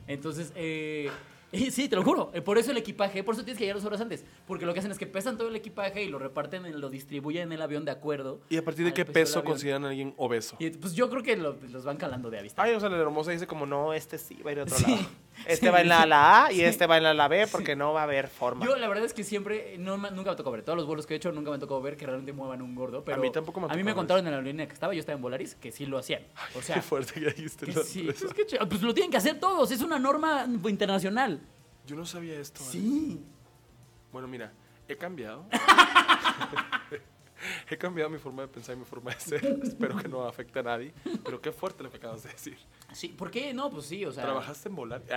Speaker 1: Entonces, eh, y sí, te lo juro. eh, Por eso el equipaje, por eso tienes que llegar dos horas antes. Porque lo que hacen es que pesan todo el equipaje y lo reparten, en- lo distribuyen en el avión de acuerdo.
Speaker 2: ¿Y a partir de qué
Speaker 1: peso
Speaker 2: consideran a alguien obeso?
Speaker 1: Y pues yo creo que lo- los van calando de avista.
Speaker 4: Ay, o sea, la hermosa dice como, no, este sí va a ir a otro
Speaker 1: Sí.
Speaker 4: lado. Este
Speaker 1: Sí,
Speaker 4: va en la, la A y
Speaker 1: Sí.
Speaker 4: este va en la, la B porque no va a haber forma.
Speaker 1: Yo la verdad es que siempre, no, nunca me tocó ver, todos los vuelos que he hecho nunca me tocó ver que realmente muevan un gordo, pero
Speaker 2: mí tampoco me
Speaker 1: A mí me
Speaker 2: ver
Speaker 1: contaron en la aerolínea que estaba, yo estaba en Volaris, que sí lo hacían. O sea,
Speaker 2: Qué fuerte que dijiste.
Speaker 1: sí, pues, pues lo tienen que hacer todos, es una norma internacional.
Speaker 2: Yo no sabía esto.
Speaker 1: Sí.
Speaker 2: Bueno, mira, he cambiado. [laughs] [laughs] he cambiado mi forma de pensar y mi forma de ser. [laughs] Espero que no afecte a nadie. Pero qué fuerte lo que acabas de decir.
Speaker 1: Sí, ¿por qué? No, pues sí, o sea.
Speaker 2: ¿Trabajaste en volar? [laughs]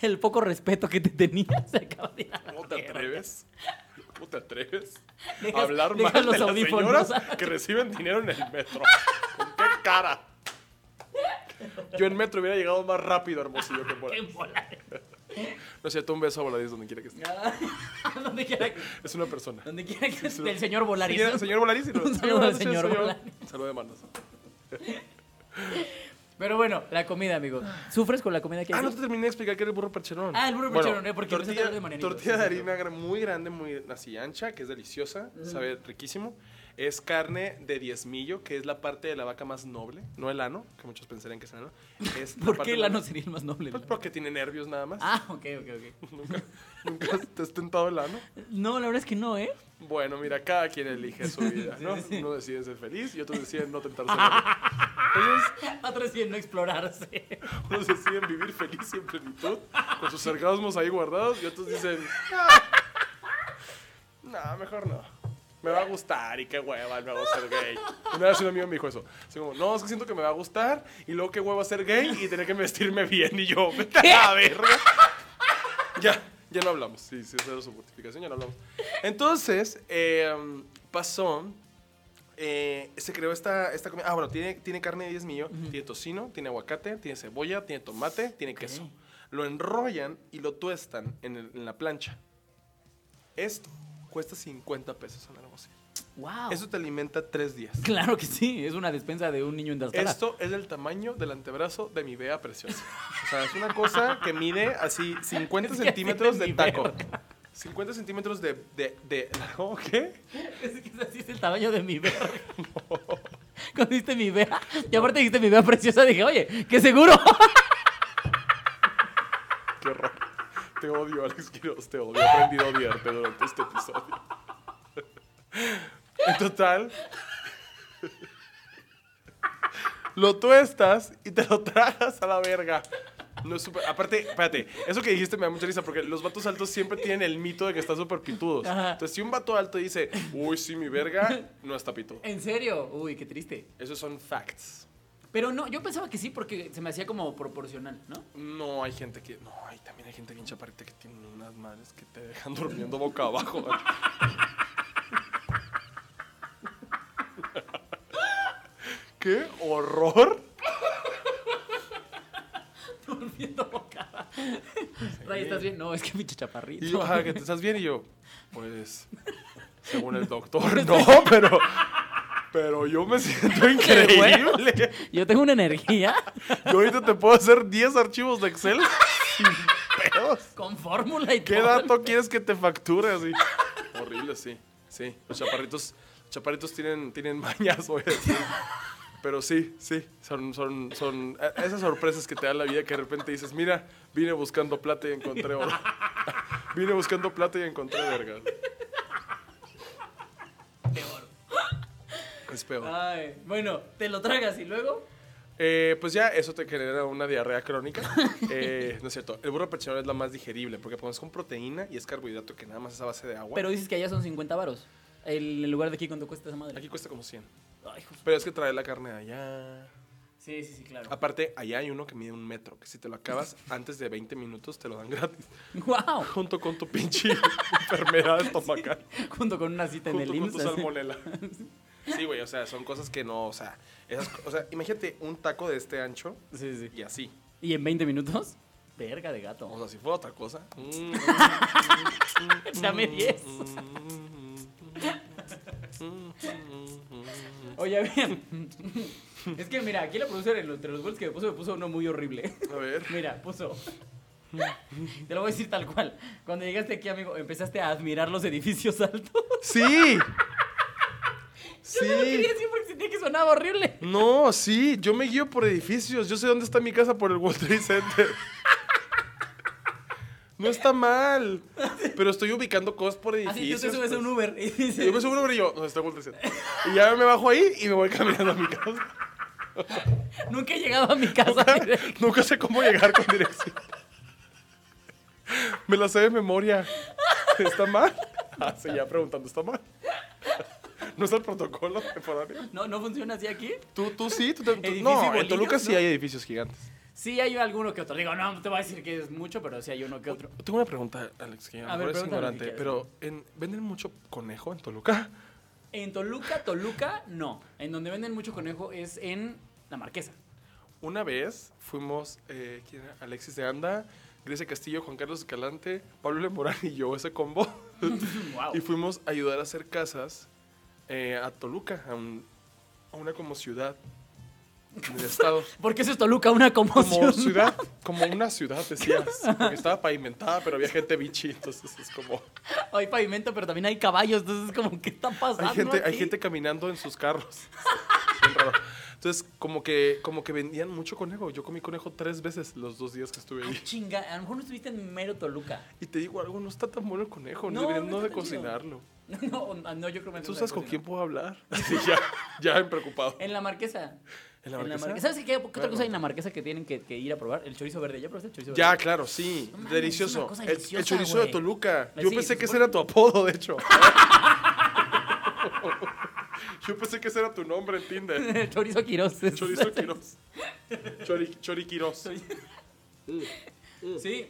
Speaker 1: El poco respeto que te tenía se acaba de ir a la
Speaker 2: ¿Cómo te
Speaker 1: mierda.
Speaker 2: atreves? ¿Cómo te atreves
Speaker 1: Dejas-
Speaker 2: a hablar mal de
Speaker 1: los
Speaker 2: las señoras que reciben dinero en el metro? ¿Con qué cara? Yo en metro hubiera llegado más rápido Hermosillo que en [laughs] Volaris. [laughs] No es cierto, un beso a Volaris donde quiera que esté. [laughs]
Speaker 1: donde quiera que,
Speaker 2: Es una persona.
Speaker 1: donde quiera que esté el señor Volaris.
Speaker 2: Señor, señor Volaris. [laughs]
Speaker 1: Un saludo al señor Volaris.
Speaker 2: Saludo de manos.
Speaker 1: Pero bueno, la comida, amigo. ¿Sufres con la comida que
Speaker 2: Ah, no te terminé de explicar que era el burro percherón.
Speaker 1: Ah, el burro percherón, eh, porque
Speaker 2: tortilla,
Speaker 1: de Marianito,
Speaker 2: tortilla de harina muy grande, muy así ancha, que es deliciosa, sabe riquísimo. Es carne de diezmillo, que es la parte de la vaca más noble, no el ano, que muchos pensarían que es el ano. Es
Speaker 1: ¿Por qué el ano sería el más noble?
Speaker 2: Pues porque tiene nervios nada más.
Speaker 1: Ah, ok, ok, ok. [laughs]
Speaker 2: Nunca, nunca te has tentado el ano.
Speaker 1: No, la verdad es que no, ¿eh?
Speaker 2: Bueno, mira, cada quien elige su vida, ¿no?
Speaker 1: Sí, sí.
Speaker 2: Uno decide ser feliz y otros deciden no tentarse ano. [laughs] Entonces,
Speaker 1: Otros deciden no explorarse.
Speaker 2: Unos deciden vivir feliz y en plenitud, con sus orgasmos ahí guardados, y otros dicen, no, mejor no. Me va a gustar y qué hueva luego ser gay. Una vez un amigo me dijo eso. Así como, no, es que siento que me va a gustar y luego qué hueva ser gay y tener que vestirme bien. Y yo, vete a la verga. Ya, ya no hablamos. Sí, sí, esa era su mortificación, ya no hablamos. Entonces, eh, pasó eh, se creó esta, esta comida. Ah, bueno, tiene, tiene carne de diezmillo, tiene tocino, tiene aguacate, tiene cebolla, tiene tomate, tiene queso. Lo enrollan y lo tuestan en, el- en la plancha. Esto cuesta 50 pesos la negocio.
Speaker 1: Wow.
Speaker 2: Eso te alimenta tres días.
Speaker 1: Claro que sí, es una despensa de un niño en Tlaxcala.
Speaker 2: Esto es del tamaño del antebrazo de mi vea preciosa. O sea, es una cosa que mide así 50 [laughs]
Speaker 1: Es que
Speaker 2: centímetros de taco.
Speaker 1: verga.
Speaker 2: 50 centímetros de... de, de [laughs] ¿Cómo qué?
Speaker 1: Es que así es el tamaño de mi verga. [laughs] Cuando dijiste mi vea, y aparte dijiste mi vea preciosa, dije, oye, qué seguro.
Speaker 2: Qué horror. Te odio, Alex Quiroz, te odio. He aprendido a odiarte durante este episodio. En total, lo tuestas y te lo tragas a la verga. No es súper- Aparte, espérate, eso que dijiste me da mucha risa porque los vatos altos siempre tienen el mito de que están súper pitudos.
Speaker 1: Ajá.
Speaker 2: Entonces, si un vato alto dice, uy, sí, mi verga, no está pitudo.
Speaker 1: ¿En serio? Uy, qué triste.
Speaker 2: Esos son facts.
Speaker 1: Pero no, yo pensaba que sí porque se me hacía como proporcional, ¿no?
Speaker 2: No, hay gente que. No, hay, también hay gente bien chaparrita que tiene unas madres que te dejan durmiendo boca abajo. [laughs] ¡Qué horror!
Speaker 1: Durmiendo boca. Ray, ¿estás bien? No, es que mi chaparrito.
Speaker 2: Y yo, ajá, que te estás bien y yo, pues, según el doctor, [laughs] no, pero, pero yo me [laughs] siento increíble.
Speaker 1: Yo tengo una energía [laughs]
Speaker 2: Yo ahorita te puedo hacer 10 archivos de Excel [laughs] sin pedos.
Speaker 1: con fórmula y
Speaker 2: ¿Qué
Speaker 1: todo.
Speaker 2: dato quieres que te facture así? Horrible, sí. Sí, los chaparritos, chaparritos tienen, tienen mañas, voy a decir. Pero sí, sí, son, son, son eh, esas sorpresas que te da la vida que de repente dices, mira, vine buscando plata y encontré oro. vine buscando plata y encontré verga. Es peor.
Speaker 1: Ay, bueno, te lo tragas y luego.
Speaker 2: Eh, pues ya eso te genera una diarrea crónica. [laughs] Eh, no es cierto. El burro percherón es la más digerible porque es con proteína y es carbohidrato que nada más es a base de agua.
Speaker 1: Pero dices que allá son 50 varos. El, lugar de aquí, ¿cuánto cuesta esa madre?
Speaker 2: Aquí cuesta como 100.
Speaker 1: Ay.
Speaker 2: Pero es que trae la carne de allá.
Speaker 1: Sí, sí, sí, claro.
Speaker 2: Aparte, allá hay uno que mide un metro, que si te lo acabas [laughs] antes de 20 minutos te lo dan gratis.
Speaker 1: ¡Wow!
Speaker 2: Junto con tu [laughs] pinche enfermedad estomacal.
Speaker 1: Junto con una cita en
Speaker 2: Junto
Speaker 1: el
Speaker 2: con
Speaker 1: IMSS.
Speaker 2: tu
Speaker 1: así.
Speaker 2: salmonela. Sí, güey, o sea, son cosas que no, o sea, esas, o sea, imagínate un taco de este ancho
Speaker 1: Sí, sí.
Speaker 2: y así.
Speaker 1: ¿Y en 20 minutos? Verga de gato.
Speaker 2: O sea, si fuera otra cosa. [laughs]
Speaker 1: Dame 10. Oye, bien. Es que mira, aquí la producer entre los goles que me puso, me puso uno muy horrible.
Speaker 2: A ver.
Speaker 1: Mira, puso. Te lo voy a decir tal cual. Cuando llegaste aquí, amigo, empezaste a admirar los edificios altos.
Speaker 2: Sí.
Speaker 1: Yo no lo quería decir porque sentía que sonaba horrible.
Speaker 2: No, sí, yo me guío por edificios. Yo sé dónde está mi casa por el World Trade Center. No está mal. Pero estoy ubicando cosas por
Speaker 1: Así tú
Speaker 2: edificios.
Speaker 1: te subes a un
Speaker 2: pues.
Speaker 1: Uber y dices,
Speaker 2: yo me subo a un Uber y yo, ¿dónde está World Trade Center? Y ya me bajo ahí y me voy caminando a mi casa.
Speaker 1: nunca he llegado a mi casa.
Speaker 2: Nunca sé cómo llegar con dirección. Me la sé de memoria. ¿Está mal? Ah, ya preguntando, ¿está mal? [laughs] ¿No es el protocolo [laughs] temporario?
Speaker 1: No, no funciona así aquí.
Speaker 2: ¿Tú, tú sí? ¿Tú te- tú- [laughs]
Speaker 1: Edificio
Speaker 2: no, en Toluca sí
Speaker 1: ¿no?
Speaker 2: hay edificios gigantes.
Speaker 1: Sí, hay alguno que otro. Digo, no, no te voy a decir que es mucho, pero sí hay uno que otro.
Speaker 2: Tengo una pregunta, Alex, que a lo
Speaker 1: A ver,
Speaker 2: mejor es ignorante, pero en- ¿venden mucho conejo en Toluca?
Speaker 1: En Toluca, Toluca, no. En donde venden mucho conejo es en La Marquesa.
Speaker 2: Una vez fuimos, eh, ¿quién era? Alexis de Anda, Grecia Castillo, Juan Carlos Escalante, Pablo Lemorán y yo, ese combo.
Speaker 1: wow.
Speaker 2: Y fuimos a ayudar a hacer casas eh, a Toluca, a, un- a una como ciudad del [laughs] estado.
Speaker 1: Porque eso es Toluca, una
Speaker 2: Como ciudad, como [laughs] una ciudad, decías. Porque estaba pavimentada, pero había gente bichi, entonces es como...
Speaker 1: Hay pavimento, pero también hay caballos. Entonces, como, ¿qué está pasando?
Speaker 2: Hay gente, hay gente caminando en sus carros. [laughs] Entonces, como que, como que vendían mucho conejo. Yo comí conejo tres veces los dos días que estuve
Speaker 1: Ay,
Speaker 2: ahí.
Speaker 1: chinga, a lo mejor no estuviste en mero Toluca.
Speaker 2: Y te digo algo, no está tan bueno el conejo.
Speaker 1: No,
Speaker 2: deberían
Speaker 1: no
Speaker 2: de
Speaker 1: chido. [laughs] No, no, no, yo creo que me
Speaker 2: ¿Tú sabes con quién puedo hablar? [laughs] Sí, ya, ya me preocupado.
Speaker 1: En la marquesa.
Speaker 2: ¿En la marquesa?
Speaker 1: ¿Sabes qué, qué otra cosa hay en la marquesa que tienen que, que ir a probar? El chorizo verde. ¿Ya probaste el chorizo verde?
Speaker 2: Ya, claro, sí.
Speaker 1: No
Speaker 2: delicioso. El- chorizo
Speaker 1: güey.
Speaker 2: de Toluca. Yo pensé que ese era tu apodo, de hecho. [laughs] Yo pensé que ese era tu nombre en Tinder.
Speaker 1: El chorizo Quiroz.
Speaker 2: Chorizo Quiroz. Chori, Chori Quiroz.
Speaker 1: Sí.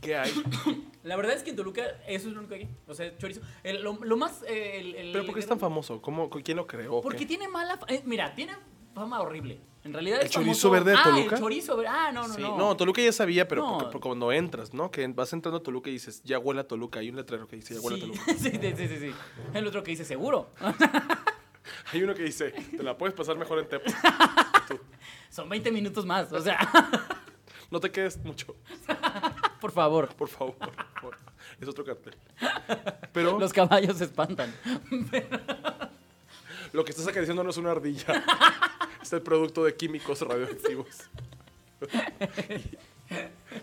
Speaker 2: ¿Qué hay? [coughs]
Speaker 1: La verdad es que en Toluca eso es lo único que hay. O sea, chorizo. El- lo, lo más... eh, el- el-
Speaker 2: ¿Pero por qué es tan famoso? ¿Cómo, ¿Quién lo creó?
Speaker 1: Porque tiene mala... eh, mira, tiene fama horrible. En realidad
Speaker 2: ¿El
Speaker 1: es
Speaker 2: chorizo
Speaker 1: famoso-
Speaker 2: verde de
Speaker 1: Ah,
Speaker 2: Toluca?
Speaker 1: el chorizo verde. Ah, no, no,
Speaker 2: Sí,
Speaker 1: no.
Speaker 2: no, Toluca ya sabía, pero
Speaker 1: No.
Speaker 2: porque- porque cuando entras, ¿no? Que vas entrando a Toluca y dices, ya huele a Toluca. Hay un letrero que dice, ya huele a Toluca. [laughs]
Speaker 1: sí, sí, sí, sí. El otro que dice seguro. [laughs]
Speaker 2: Hay uno que dice, te la puedes pasar mejor en Tepa. [laughs]
Speaker 1: Son 20 minutos más. O sea,
Speaker 2: No te quedes mucho,
Speaker 1: por favor.
Speaker 2: por favor. por- Es otro cartel. Pero
Speaker 1: Los caballos se espantan. [laughs]
Speaker 2: lo que estás acariciando no es una ardilla. Es el producto de químicos radioactivos. [laughs]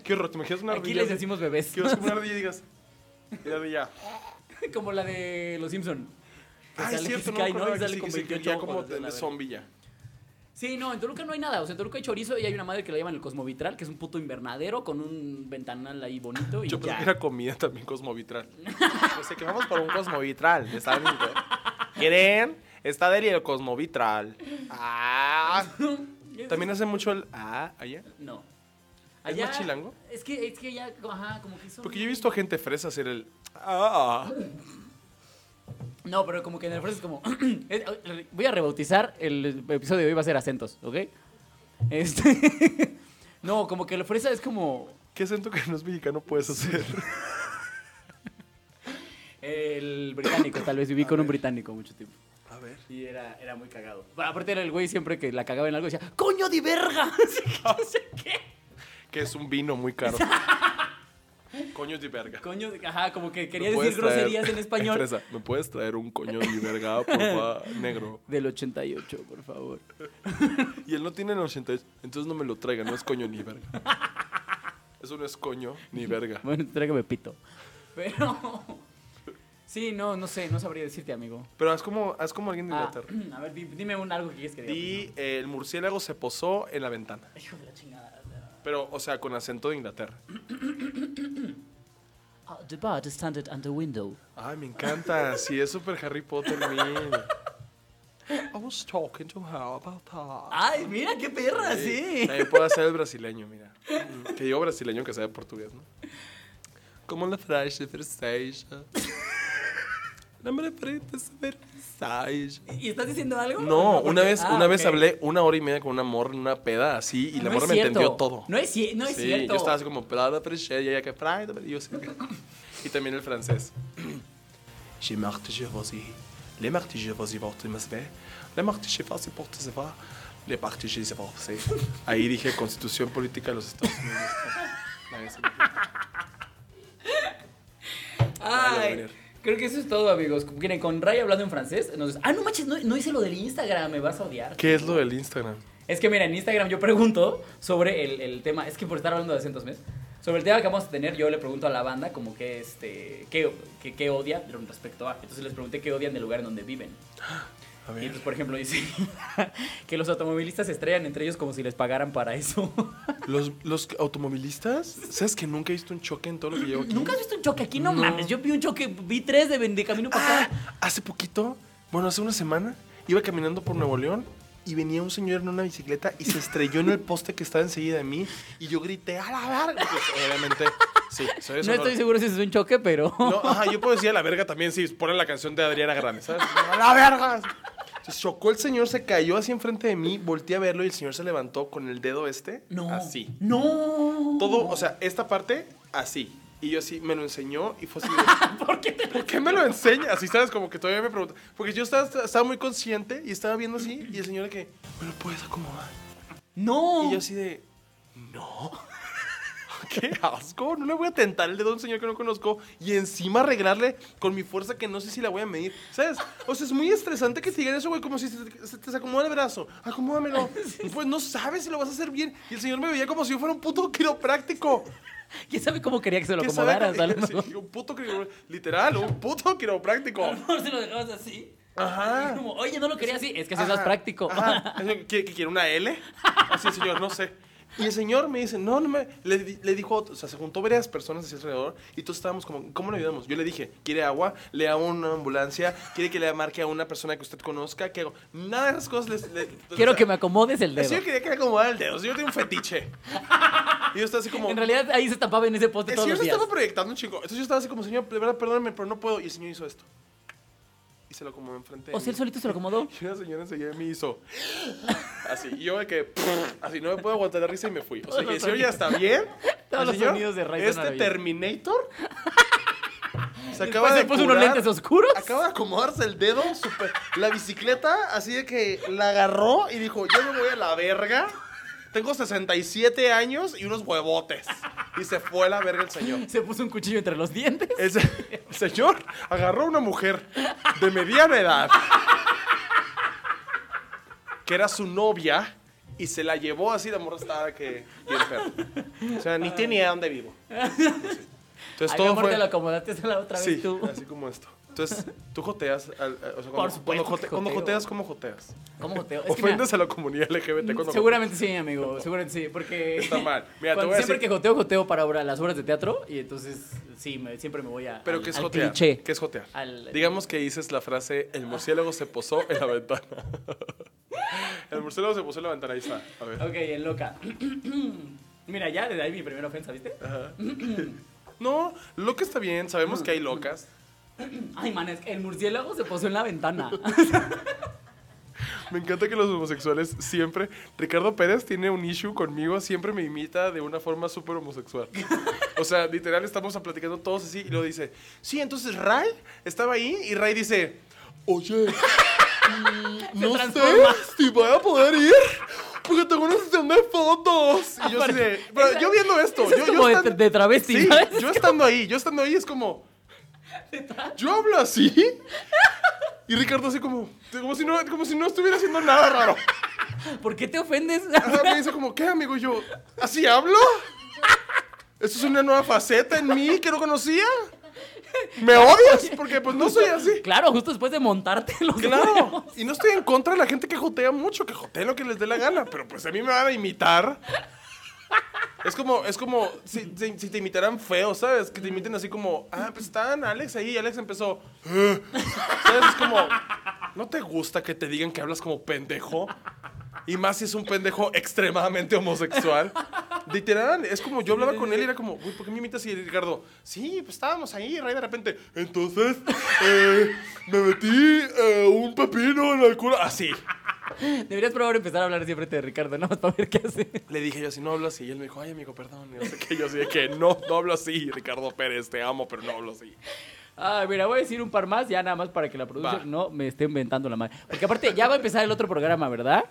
Speaker 2: Qué horror, ¿te imaginas una
Speaker 1: Aquí
Speaker 2: ardilla?
Speaker 1: les decimos bebés.
Speaker 2: Que vas con una ardilla y digas, y la ardilla. [laughs]
Speaker 1: Como la de Los Simpson.
Speaker 2: Ah, es cierto,
Speaker 1: se
Speaker 2: no,
Speaker 1: cae,
Speaker 2: me
Speaker 1: ¿no?
Speaker 2: acordaba
Speaker 1: Y
Speaker 2: que
Speaker 1: sale
Speaker 2: sí,
Speaker 1: con
Speaker 2: que sí, que
Speaker 1: 28
Speaker 2: ya como
Speaker 1: ojos,
Speaker 2: de,
Speaker 1: la
Speaker 2: de
Speaker 1: verga.
Speaker 2: zombie ya.
Speaker 1: Sí, no, en Toluca no hay nada. O sea, en Toluca hay chorizo y hay una madre que le llaman el cosmovitral, que es un puto invernadero con un ventanal ahí bonito y
Speaker 2: Yo pensé
Speaker 1: ya.
Speaker 2: que era comida también cosmovitral.
Speaker 4: No sé, que vamos por un cosmovitral. ¿Está bien? ¿Quieren? Está Deli el cosmovitral. Ah.
Speaker 2: También hace mucho el... Ah, allá.
Speaker 1: No.
Speaker 2: ¿Es más chilango?
Speaker 1: Es que, es que ya, ajá, como que son...
Speaker 2: Porque yo he visto gente fresa hacer el... Ah.
Speaker 1: No, pero como que en el fresa es como... [clears throat] Voy a rebautizar, el episodio de hoy va a ser acentos, ¿ok? Este... [laughs] No, como que el fresa es como...
Speaker 2: ¿Qué acento que no es mexicano puedes hacer?
Speaker 1: El británico, tal vez viví con un británico mucho tiempo.
Speaker 2: A ver.
Speaker 1: Y era, era muy cagado. Bueno, aparte era el güey siempre que la cagaba en algo decía, ¡Coño de verga! [laughs] No sé qué.
Speaker 2: Que es un vino muy caro. [laughs] Coño de verga.
Speaker 1: Coño, de- ajá, como que quería
Speaker 2: ¿Me
Speaker 1: decir
Speaker 2: traer-
Speaker 1: groserías en español. [laughs]
Speaker 2: ¿Me puedes traer un coño de verga, porfa, [laughs] negro?
Speaker 1: Del 88, por favor.
Speaker 2: Y él no tiene el 88, entonces no me lo traiga, no es coño ni verga. Eso no es coño ni verga. [laughs]
Speaker 1: Bueno, tráigame pito. Pero. Sí, no, no sé, no sabría decirte, amigo.
Speaker 2: Pero haz como, haz como alguien de
Speaker 1: Ah,
Speaker 2: Inglaterra. [clears throat]
Speaker 1: a ver, di- dime un algo que quieres que diga.
Speaker 2: Di, eh, el murciélago se posó en la ventana.
Speaker 1: Hijo de la chingada.
Speaker 2: Pero, o sea, con acento de Inglaterra. [clears throat]
Speaker 1: Ah, the bird standed at the window.
Speaker 2: Ay, me encanta. Sí, es súper Harry Potter, man. I was talking to her about that.
Speaker 1: Ay, mira qué perra, sí.
Speaker 2: También puedo hacer el brasileño, mira. Mm, Que digo brasileño que sabe portugués, ¿no? Como la frase francesa. La me frente francesa.
Speaker 1: ¿Y estás diciendo algo?
Speaker 2: No, una vez,
Speaker 1: ah,
Speaker 2: una vez
Speaker 1: ok.
Speaker 2: hablé una hora y media con una morra en una peda así y la
Speaker 1: No
Speaker 2: morra me entendió todo.
Speaker 1: No es, no es
Speaker 2: sí,
Speaker 1: cierto.
Speaker 2: yo estaba así como pelada francesa y ella que pride, y yo. Y también el francés. Je marche je vous y le marche je vous y porte mas ve. Le marche je vous y porte se va. Le marche je se va. sí. Ahí dije Constitución Política de los Estados Unidos. Nadie se
Speaker 1: Ay. Creo que eso es todo, amigos. Miren, con Ray hablando en francés. Nos... Ah, no manches, no, no hice lo del Instagram, me vas a odiar.
Speaker 2: ¿Qué es lo del Instagram?
Speaker 1: Es que mira, en Instagram yo pregunto sobre el, el tema, es que por estar hablando de acentos, ¿mes? Sobre el tema que vamos a tener, yo le pregunto a la banda como que, este, qué, qué, qué odia respecto a. Entonces les pregunté qué odian del lugar en donde viven. Y entonces, por ejemplo, dice [laughs] que los automovilistas se estrellan entre ellos como si les pagaran para eso. [laughs]
Speaker 2: Los, los automovilistas, ¿sabes que nunca he visto un choque en todo lo que llevo aquí?
Speaker 1: ¿Nunca has visto un choque aquí? No,
Speaker 2: No.
Speaker 1: mames, yo vi un choque, vi tres de, de camino para acá.
Speaker 2: Ah, hace poquito, bueno, hace una semana, iba caminando por Nuevo León y venía un señor en una bicicleta y se estrelló en el poste que estaba enseguida de mí y yo grité, ¡a la verga! Pues, obviamente, sí, soy
Speaker 1: No estoy seguro si es un choque, pero...
Speaker 2: No, ajá, yo puedo decir a la verga también si ponen la canción de Adriana Grande, ¿sabes? [laughs] ¡A la verga! Chocó el señor, se cayó así enfrente de mí, volteé a verlo y el señor se levantó con el dedo este,
Speaker 1: No.
Speaker 2: así.
Speaker 1: No.
Speaker 2: Todo, o sea, esta parte, así. Y yo así, me lo enseñó y fue así de, [laughs]
Speaker 1: ¿Por qué te
Speaker 2: ¿Por qué me lo enseña? Así sabes, como que todavía me pregunta. Porque yo estaba, estaba muy consciente y estaba viendo así. Y el señor de que, ¿me lo puedes acomodar?
Speaker 1: No.
Speaker 2: Y yo así de, no. [laughs] Qué asco. No le voy a tentar el dedo a un señor que no conozco y encima arreglarle con mi fuerza que no sé si la voy a medir. ¿Sabes? O sea, es muy estresante que te digan eso, güey, como si se te, se te acomoda el brazo. Acomódamelo. [laughs] Pues no sabes si lo vas a hacer bien. Y el señor me veía como si yo fuera un puto quiropráctico. [laughs]
Speaker 1: ¿Quién sabe cómo quería que se lo acomodaras?
Speaker 2: Sí, un puto quiropráctico. Literal, un puto quiropráctico.
Speaker 1: A lo mejor se lo dejabas así.
Speaker 2: Ajá.
Speaker 1: Como, oye, no lo quería así. Es que así es más práctico.
Speaker 2: ajá. ¿Quiere, que quiere una L? Así, señor, no sé. Y el señor me dice, no, no me. Le, le dijo, o sea, se juntó varias personas hacia alrededor y todos estábamos como, ¿cómo le ayudamos? Yo le dije, ¿quiere agua? ¿Le hago una ambulancia? ¿Quiere que le marque a una persona que usted conozca? ¿Qué hago? Nada de esas cosas les. le-
Speaker 1: Quiero
Speaker 2: o sea,
Speaker 1: que me acomodes el
Speaker 2: El
Speaker 1: dedo.
Speaker 2: señor quería que le acomodara el dedo. El señor tiene un fetiche. Y yo estaba así como.
Speaker 1: En realidad ahí se tapaba en ese poste
Speaker 2: el
Speaker 1: todos
Speaker 2: señor
Speaker 1: los días.
Speaker 2: estaba proyectando un chingo. Entonces yo estaba así como, señor, de verdad, perdóname, pero no puedo. Y el señor hizo esto. Se lo acomodó enfrente de
Speaker 1: O sea,
Speaker 2: mí.
Speaker 1: él solito se lo [laughs] acomodó.
Speaker 2: Y una señora enseguida me hizo así. Y yo de que [laughs] así no me puedo aguantar la risa y me fui. O sea, que señor ya está bien. [laughs]
Speaker 1: Todos los
Speaker 2: señor,
Speaker 1: sonidos de Ray
Speaker 2: Este. Terminator se acaba
Speaker 1: se
Speaker 2: de
Speaker 1: puso unos lentes oscuros.
Speaker 2: Acaba de acomodarse el dedo, super- la bicicleta, así de que la agarró y dijo, yo me voy a la verga. Tengo 67 años y unos huevotes. Y se fue a la verga el señor.
Speaker 1: Se puso un cuchillo entre los dientes.
Speaker 2: El, se- el señor agarró a una mujer de mediana edad que era su novia y se la llevó así la morra estaba que bien perro. O sea, ni tiene idea dónde vivo. [laughs] Entonces
Speaker 1: Ay,
Speaker 2: todo
Speaker 1: amor,
Speaker 2: fue
Speaker 1: te lo acomodaste la otra vez
Speaker 2: sí,
Speaker 1: tú.
Speaker 2: así como esto. Entonces, tú joteas, al- al- o sea,
Speaker 1: Por
Speaker 2: cuando,
Speaker 1: supuesto
Speaker 2: cuando, jote- cuando joteas, ¿cómo joteas?
Speaker 1: ¿Cómo joteo? Es que mira,
Speaker 2: Ofendes a la comunidad LGBT cuando
Speaker 1: Seguramente sí, [laughs] amigo. Seguramente sí. Porque.
Speaker 2: Está mal. Mira, te voy a
Speaker 1: siempre
Speaker 2: decir-
Speaker 1: que joteo, joteo para obra- las obras de teatro. Y entonces, sí, me- siempre me voy a.
Speaker 2: Pero
Speaker 1: al-
Speaker 2: ¿qué es
Speaker 1: al
Speaker 2: jotear?
Speaker 1: cliché.
Speaker 2: ¿Qué es jotear?
Speaker 1: Al-
Speaker 2: Digamos que dices la frase, el murciélago se posó en la ventana. [laughs] el murciélago se posó en la ventana, ahí está. A ver.
Speaker 1: Ok, en loca. [clears throat] Mira, ya desde ahí mi primera ofensa, ¿viste?
Speaker 2: Ajá. [clears throat] No, loca está bien, sabemos que hay locas. [clears throat]
Speaker 1: Ay, man, es que el murciélago se posó en la ventana. [laughs]
Speaker 2: Me encanta que los homosexuales siempre... Ricardo Pérez tiene un issue conmigo, siempre me imita de una forma súper homosexual. O sea, literal, estamos platicando todos así y luego dice, sí, entonces Ray estaba ahí y Ray dice, oye, [laughs] mm, no sé si voy a poder ir porque tengo una sesión de fotos. Y yo así de, pero yo viendo esto,
Speaker 1: es
Speaker 2: yo, yo
Speaker 1: como de-
Speaker 2: estando-
Speaker 1: de travesti,
Speaker 2: Sí, yo estando ahí, yo estando ahí es como, yo hablo así. Y Ricardo así como, como si no, como si no estuviera haciendo nada raro.
Speaker 1: ¿Por qué te ofendes?
Speaker 2: Ajá, me dice como, ¿qué, amigo? Y yo, ¿así hablo? ¿Esto es una nueva faceta en mí que no conocía? ¿Me odias? Porque pues no soy así.
Speaker 1: Claro, justo después de montarte los
Speaker 2: Claro.
Speaker 1: huevos.
Speaker 2: Y no estoy en contra de la gente que jotea mucho, que jotea lo que les dé la gana, pero pues a mí me van a imitar. Es como, es como si, te imitaran feo, ¿sabes? Que te imiten así como, ah, pues están Alex ahí, Alex empezó. "Eh". ¿Sabes? Es como, ¿no te gusta que te digan que hablas como pendejo? Y más si es un pendejo extremadamente homosexual. Literal, es como yo hablaba con él y era como, uy, ¿por qué me imitas? Y Ricardo, sí, pues estábamos ahí, y de repente, entonces, eh, me metí eh, un pepino en el culo. Así.
Speaker 1: Deberías probar empezar a hablar siempre de Ricardo, nada más para ver qué hace.
Speaker 2: Le dije yo así, no hablo así. Y él me dijo, ay, amigo, perdón. Y no sé qué. Yo así de que no, no hablo así. Ricardo Pérez, te amo, pero no hablo así.
Speaker 1: Ah, mira, voy a decir un par más, ya nada más para que la producción
Speaker 2: Va.
Speaker 1: no me esté inventando la madre. Porque aparte, ya va a empezar el otro programa, ¿verdad?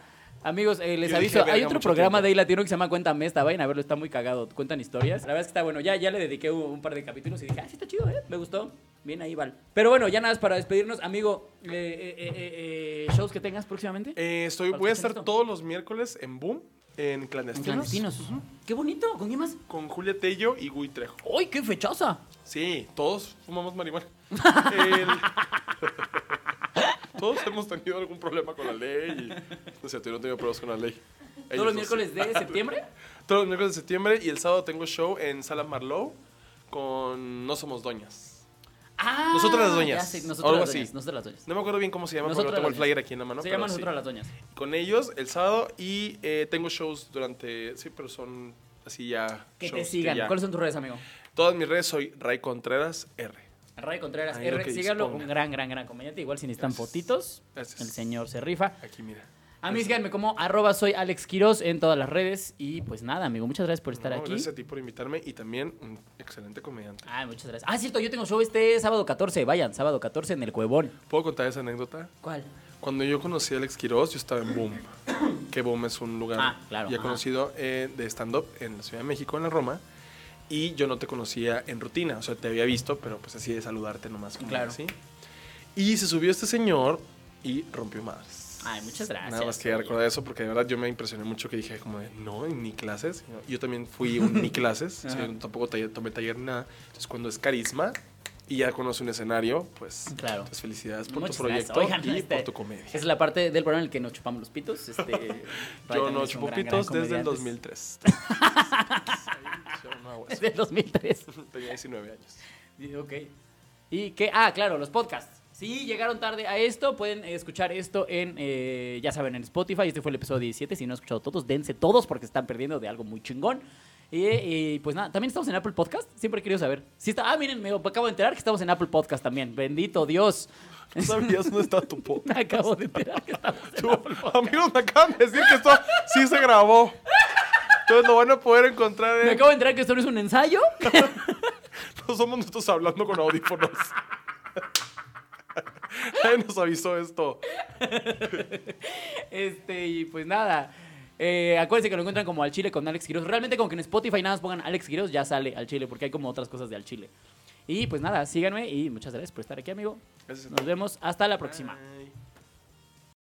Speaker 1: Amigos, eh, les
Speaker 2: Yo
Speaker 1: aviso,
Speaker 2: dije,
Speaker 1: hay otro programa
Speaker 2: tiempo.
Speaker 1: de ahí latino que se llama Cuéntame esta, vayan a verlo, está muy cagado, cuentan historias. La verdad es que está bueno, ya, ya le dediqué un, un par de capítulos y dije, ah, sí está chido, ¿eh? Me gustó. Bien ahí, Val. Pero bueno, ya nada más para despedirnos, amigo, eh, eh, eh, eh, shows que tengas próximamente.
Speaker 2: Eh, estoy,
Speaker 1: ¿Para
Speaker 2: voy a estar
Speaker 1: esto?
Speaker 2: todos los miércoles en Boom, en
Speaker 1: En
Speaker 2: Clandestinos.
Speaker 1: clandestinos. Qué bonito, ¿con quién más?
Speaker 2: Con Julia Tello y Gui Trejo.
Speaker 1: ¡Uy, qué fechosa!
Speaker 2: Sí, todos fumamos marihuana. [laughs] El- [laughs] todos hemos tenido algún problema con la ley. Y... No sé, yo no tengo problemas con la ley.
Speaker 1: ¿Todos los miércoles de [laughs] septiembre?
Speaker 2: Todos los miércoles de septiembre y el sábado tengo show en Sala Marlow con No Somos Doñas.
Speaker 1: Ah,
Speaker 2: Nosotras las
Speaker 1: ya
Speaker 2: algo
Speaker 1: las
Speaker 2: así.
Speaker 1: las dueñas.
Speaker 2: No me acuerdo bien cómo se llama, porque no tengo el flyer
Speaker 1: Doñas.
Speaker 2: aquí en la mano.
Speaker 1: Se
Speaker 2: pero
Speaker 1: llaman
Speaker 2: sí.
Speaker 1: las doñas.
Speaker 2: Con ellos el sábado y eh, tengo shows durante. Sí, pero son así ya.
Speaker 1: Que te sigan.
Speaker 2: ya-
Speaker 1: ¿Cuáles son tus redes, amigo?
Speaker 2: Todas mis redes soy Ray Contreras R.
Speaker 1: Ray Contreras
Speaker 2: Ahí
Speaker 1: R, síganlo, un gran, gran, gran comediante. Igual si necesitan
Speaker 2: Gracias.
Speaker 1: fotitos,
Speaker 2: Gracias.
Speaker 1: el señor se rifa.
Speaker 2: Aquí, mira.
Speaker 1: A mí síganme como arroba soy Alex Quiroz en todas las redes. Y pues nada, amigo, muchas gracias por estar
Speaker 2: No,
Speaker 1: aquí.
Speaker 2: Gracias a ti por invitarme y también un excelente comediante.
Speaker 1: Ah, muchas gracias. Ah, cierto, yo tengo show este sábado 14. Vayan, sábado 14 en el Cuevón.
Speaker 2: ¿Puedo contar esa anécdota?
Speaker 1: ¿Cuál?
Speaker 2: Cuando yo conocí a Alex Quiroz, yo estaba en Boom. [coughs] Que Boom es un lugar
Speaker 1: Ah, claro,
Speaker 2: ya
Speaker 1: ajá.
Speaker 2: conocido eh, de stand-up en la Ciudad de México, en la Roma. Y yo no te conocía en rutina. O sea, te había visto, pero pues así de saludarte nomás. Como
Speaker 1: Claro.
Speaker 2: así. Y se subió este señor y rompió madres.
Speaker 1: Ay, muchas gracias.
Speaker 2: Nada más
Speaker 1: oye.
Speaker 2: recordar eso porque de verdad yo me impresioné mucho que dije como de, no, ni clases. Yo también fui un ni [laughs] clases, o sea, yo tampoco taller- tomé taller nada. Entonces cuando es carisma y ya conoce un escenario, pues,
Speaker 1: Claro.
Speaker 2: pues felicidades por
Speaker 1: Muchas
Speaker 2: tu proyecto
Speaker 1: Oigan,
Speaker 2: y
Speaker 1: este,
Speaker 2: por tu comedia.
Speaker 1: Es la parte del programa en el que nos chupamos los pitos. Este, [laughs]
Speaker 2: Yo no chupo pitos desde el
Speaker 1: comediante.
Speaker 2: 2003. [laughs] Yo no hago eso.
Speaker 1: Desde el 2003.
Speaker 2: Tenía 19 años.
Speaker 1: Sí, Ok. ¿Y qué? Ah, claro, los podcasts. Si llegaron tarde a esto, pueden escuchar esto en, eh, ya saben, en Spotify. Este fue el episodio 17. Si no han escuchado todos, dense todos porque están perdiendo de algo muy chingón. Y, y, pues nada, también estamos en Apple Podcast. Siempre he querido saber. Si está, ah, miren, me acabo de enterar que estamos en Apple Podcast también. Bendito Dios.
Speaker 2: ¿No sabías dónde está tu podcast? [laughs]
Speaker 1: Me acabo de enterar que estamos en
Speaker 2: Tú,
Speaker 1: Apple Podcast.
Speaker 2: amigos, me acaban de decir que esto sí se grabó. Entonces lo van a poder encontrar
Speaker 1: Me
Speaker 2: en...
Speaker 1: acabo de enterar que esto no es un ensayo. [laughs]
Speaker 2: No somos nosotros hablando con audífonos. [laughs] Nadie nos avisó esto. [laughs]
Speaker 1: Este, y pues nada. Eh, acuérdense que lo encuentran como al chile con Alex Quiroz. Realmente como que en Spotify nada más pongan Alex Quiroz, ya sale al chile, porque hay como otras cosas de al chile. Y pues nada, síganme y muchas gracias por estar aquí, amigo.
Speaker 2: Gracias.
Speaker 1: Nos vemos hasta la próxima.